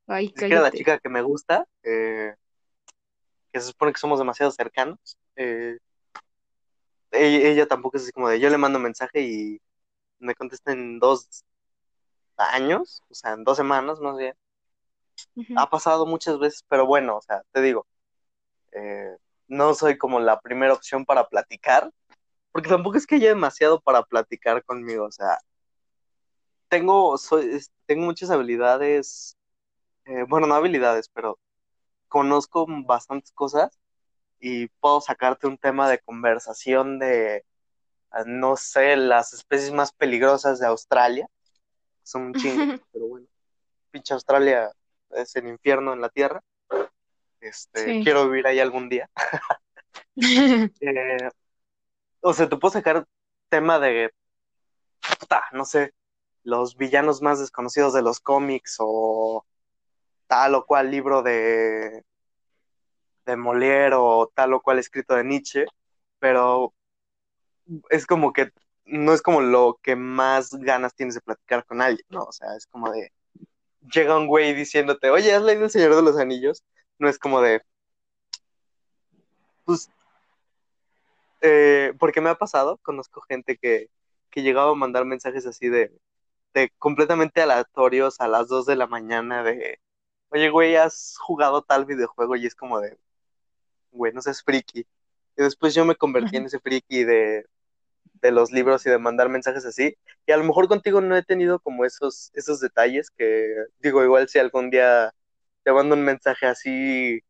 Ay, ni siquiera la chica que me gusta, eh, que se supone que somos demasiado cercanos. eh, ella, ella tampoco es así como de yo le mando mensaje y me contesta en dos años, o sea, en dos semanas más bien. Ha pasado muchas veces, pero bueno, o sea, te digo, eh, no soy como la primera opción para platicar, porque tampoco es que haya demasiado para platicar conmigo, o sea, tengo, soy, tengo muchas habilidades, eh, bueno, no habilidades, pero conozco bastantes cosas y puedo sacarte un tema de conversación de, eh, no sé, las especies más peligrosas de Australia, son un chingo, *laughs* pero bueno, pinche Australia es el infierno en la Tierra, este, Sí. quiero vivir ahí algún día. *laughs* *laughs* Eh, o sea, te puedo sacar tema de, puta, no sé, los villanos más desconocidos de los cómics o tal o cual libro de, de Molière o tal o cual escrito de Nietzsche, pero es como que no es como lo que más ganas tienes de platicar con alguien, ¿no? O sea, es como de, llega un güey diciéndote, oye, ¿has leído El Señor de los Anillos? No es como de, pues, eh, porque me ha pasado, conozco gente que, que llegaba a mandar mensajes así de, de completamente aleatorios a las 2 de la mañana de, oye, güey, ¿has jugado tal videojuego? Y es como de, güey, no seas friki. Y después yo me convertí en ese friki de, de los libros y de mandar mensajes así. Y a lo mejor contigo no he tenido como esos, esos detalles que, digo, igual si algún día te mando un mensaje así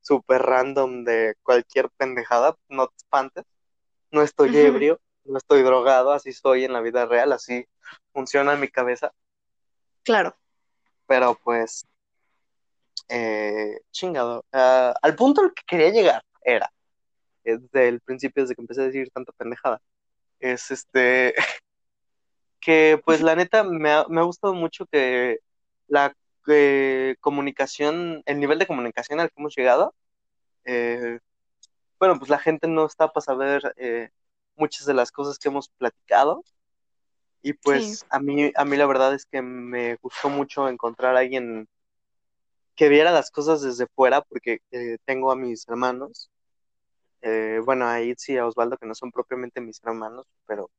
súper random de cualquier pendejada, no te espantes. No estoy ebrio, no estoy drogado, así soy en la vida real, así funciona en mi cabeza. Claro. Pero pues, eh, chingado. Ah, al punto al que quería llegar era, desde el principio, desde que empecé a decir tanta pendejada, es este, *laughs* que pues la neta me ha, me ha gustado mucho que la eh, comunicación, el nivel de comunicación al que hemos llegado, eh, bueno, pues la gente no está para saber eh, muchas de las cosas que hemos platicado y Sí. pues a mí, a mí la verdad es que me gustó mucho encontrar a alguien que viera las cosas desde fuera porque eh, tengo a mis hermanos, eh, bueno, a Itzi y a Osvaldo que no son propiamente mis hermanos, pero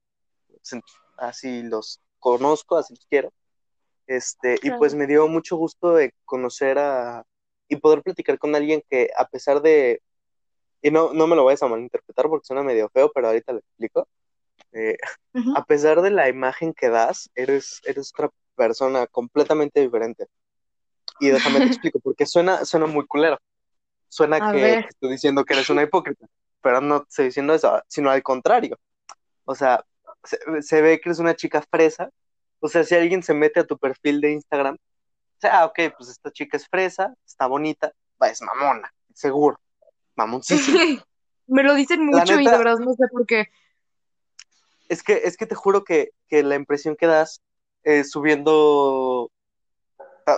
sen- así los conozco, así los quiero. Este, y pues me dio mucho gusto de conocer a y poder platicar con alguien que a pesar de, y no, no me lo vayas a malinterpretar porque suena medio feo, pero ahorita lo explico. Eh, a pesar de la imagen que das, eres, eres otra persona completamente diferente. Y déjame te *laughs* explico, porque suena, suena muy culero. Suena A que ver. estoy diciendo que eres una hipócrita, pero no estoy diciendo eso, sino al contrario. O sea, se, se ve que eres una chica fresa. O sea, si alguien se mete a tu perfil de Instagram, o sea, ah, ok, pues esta chica es fresa, está bonita, va, es mamona, seguro, mamoncísima. *laughs* Me lo dicen mucho y de verdad no sé por qué. es que, es que te juro que, que la impresión que das eh, subiendo,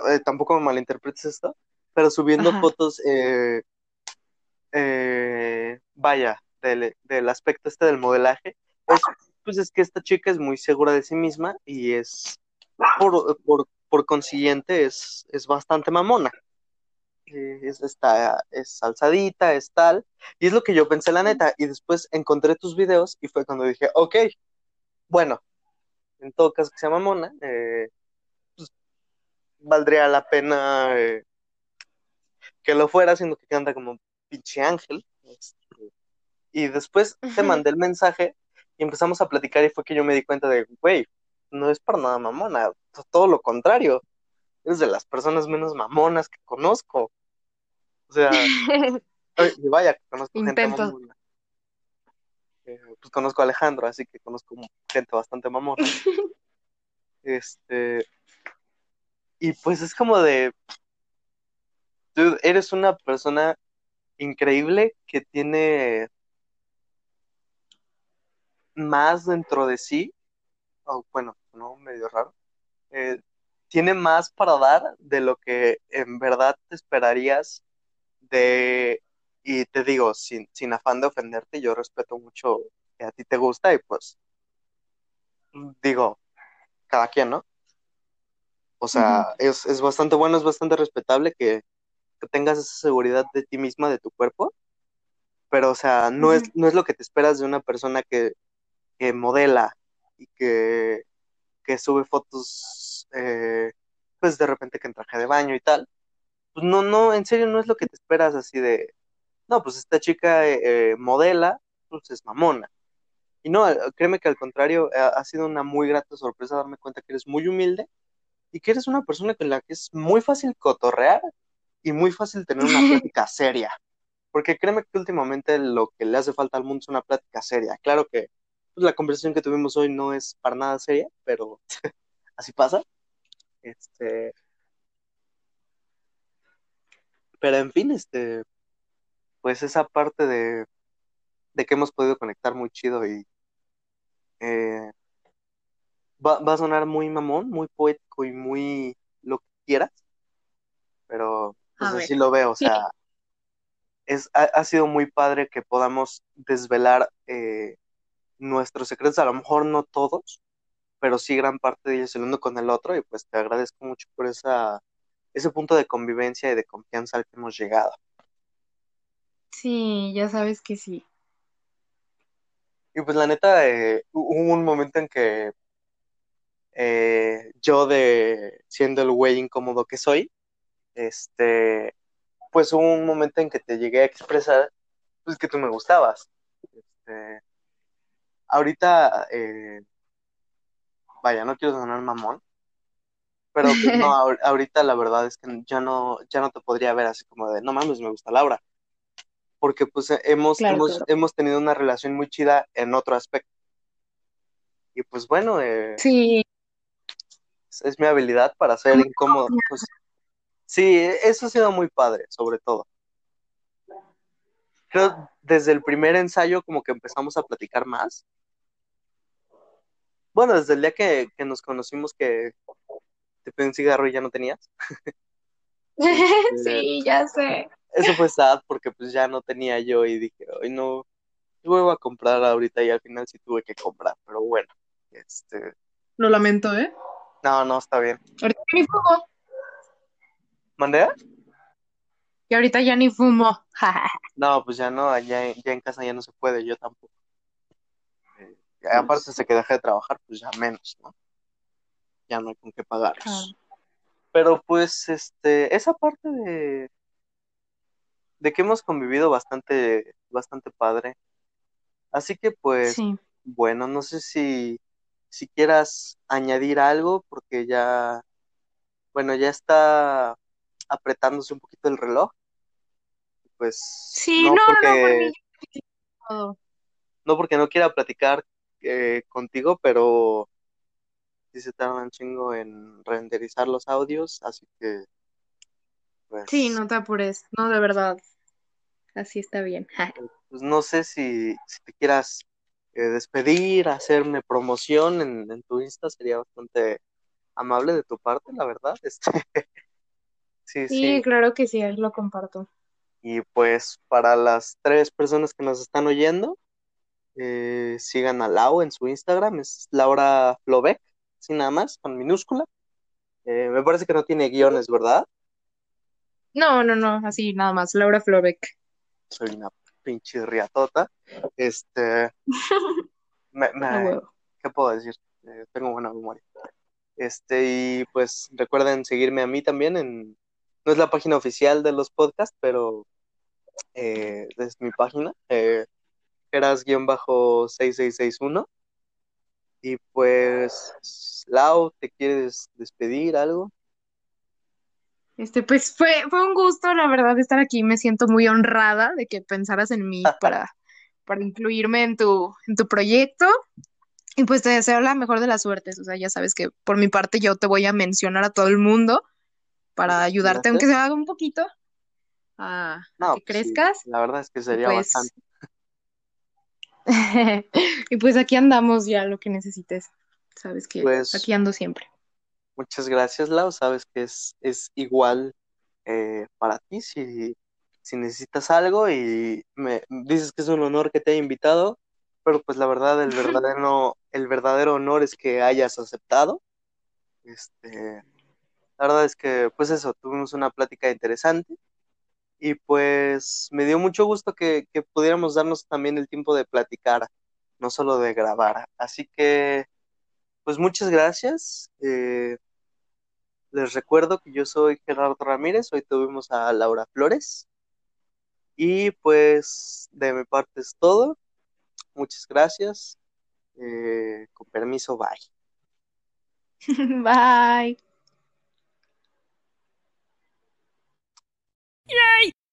eh, tampoco me malinterpretes esto, pero subiendo Ajá. fotos, eh, eh, vaya, del, del aspecto este del modelaje, es, pues es que esta chica es muy segura de sí misma y es, por, por, por consiguiente, es, es bastante mamona. Eh, es, está, es alzadita, es tal, y es lo que yo pensé la neta, y después encontré tus videos y fue cuando dije, ok, bueno, en todo caso que sea mamona, eh, pues, valdría la pena eh, que lo fuera, siendo que canta como pinche ángel. Este, y después te mandé el mensaje y empezamos a platicar y fue que yo me di cuenta de, güey, no es para nada mamona, todo lo contrario, eres de las personas menos mamonas que conozco. O sea, *laughs* y vaya, conozco gente Intento. mamona. Eh, pues conozco a Alejandro, así que conozco gente bastante mamona. *laughs* Este, y pues es como de, dude, eres una persona increíble que tiene más dentro de sí, o bueno, no, medio raro, eh, tiene más para dar de lo que en verdad te esperarías de, y te digo, sin, sin afán de ofenderte, yo respeto mucho que a ti te gusta y pues, digo, cada quien, ¿no? O sea, es, es bastante bueno, es bastante respetable que, que tengas esa seguridad de ti misma, de tu cuerpo, pero, o sea, no, es, no es lo que te esperas de una persona que, que modela y que, que sube fotos, eh, pues de repente que en traje de baño y tal. Pues no, no, en serio no es lo que te esperas así de, no, pues esta chica eh, eh, modela, pues es mamona. Y no, créeme que al contrario, ha, ha sido una muy grata sorpresa darme cuenta que eres muy humilde y que eres una persona con la que es muy fácil cotorrear y muy fácil tener una *laughs* plática seria. Porque créeme que últimamente lo que le hace falta al mundo es una plática seria. Claro que pues, la conversación que tuvimos hoy no es para nada seria, pero *laughs* así pasa. Este, pero en fin, este, pues esa parte de, de que hemos podido conectar muy chido y eh, va, va a sonar muy mamón, muy poético y muy lo que quieras, pero pues A ver. así lo veo, o sea, es, ha, ha sido muy padre que podamos desvelar eh, nuestros secretos, a lo mejor no todos, pero sí gran parte de ellos el uno con el otro, y pues te agradezco mucho por esa, ese punto de convivencia y de confianza al que hemos llegado. Sí, ya sabes que sí. Y pues la neta, eh, hu- hubo un momento en que eh, yo de siendo el güey incómodo que soy, este, pues hubo un momento en que te llegué a expresar pues que tú me gustabas. Este, ahorita, eh, vaya, no quiero sonar mamón, pero pues no, *laughs* ahor- ahorita la verdad es que ya no, ya no te podría ver así como de, no mames, me gusta Laura, porque pues eh, hemos, Claro, hemos, claro. hemos tenido una relación muy chida en otro aspecto. Y pues bueno, eh, Sí, es, es mi habilidad para ser incómodo. Pues, sí, eso ha sido muy padre, sobre todo. Creo desde el primer ensayo como que empezamos a platicar más. Bueno, desde el día que, que nos conocimos que te pedí un cigarro y ya no tenías. *laughs* Este, sí, ya sé. eso fue sad porque pues ya no tenía yo y dije, hoy no, yo iba a comprar ahorita y al final sí tuve que comprar, pero bueno, este, Lo lamento, ¿eh? no, no, está bien. Ahorita ya ni fumo. ¿Mandé? Y ahorita ya ni fumo. *laughs* No, pues ya no, ya, ya en casa ya no se puede, yo tampoco. Aparte de que dejé de trabajar, pues ya menos, ¿no? Ya no hay con qué pagarlos. Pero pues, este, esa parte de, de que hemos convivido bastante, bastante padre. Así que pues, Sí. bueno, no sé si, si quieras añadir algo, porque ya, bueno, ya está apretándose un poquito el reloj. Pues, Sí, no no, porque, no porque no quiera platicar eh, contigo, pero sí se tarda un chingo en renderizar los audios, así que, pues, Sí, no te apures. No, de verdad. Así está bien. pues no sé si, si te quieras eh, despedir, hacerme promoción en, en tu Insta, sería bastante amable de tu parte, la verdad. *laughs* Este, sí, Sí, sí. claro que sí, lo comparto. Y pues para las tres personas que nos están oyendo, eh, sigan a Lau en su Instagram, es Laura Flobeck, sin nada más, con minúscula. Eh, me parece que no tiene guiones, ¿verdad? No, no, no, así nada más. Laura Flobeck. Soy una pinche riatota. Este, *laughs* me, me-. ¿qué puedo decir? Eh, tengo buena memoria. Este, y pues recuerden seguirme a mí también en, no es la página oficial de los podcasts, pero eh, es mi página, eh, Geras-6661. Y pues, Lau, ¿te quieres despedir algo? Este, pues fue, fue un gusto, la verdad, estar aquí. Me siento muy honrada de que pensaras en mí *laughs* para, para incluirme en tu, en tu proyecto. Y pues te deseo la mejor de las suertes. O sea, ya sabes que por mi parte yo te voy a mencionar a todo el mundo para ayudarte, aunque se haga un poquito, a, a No, que pues sí, crezcas. la verdad es que sería pues, bastante. *laughs* y pues aquí andamos ya lo que necesites. Sabes que Pues aquí ando siempre. muchas gracias, Lau. Sabes que es, es igual eh, para ti. Si, si necesitas algo y me dices que es un honor que te haya invitado, pero pues la verdad, el verdadero, *laughs* el verdadero honor es que hayas aceptado. Este, la verdad es que, pues eso, tuvimos una plática interesante y pues me dio mucho gusto que, que pudiéramos darnos también el tiempo de platicar, no solo de grabar. Así que, pues muchas gracias. Eh, les recuerdo que yo soy Gerardo Ramírez, hoy tuvimos a Laura Flores. Y pues de mi parte es todo. Muchas gracias. Eh, con permiso, bye. *laughs* Bye. Yay!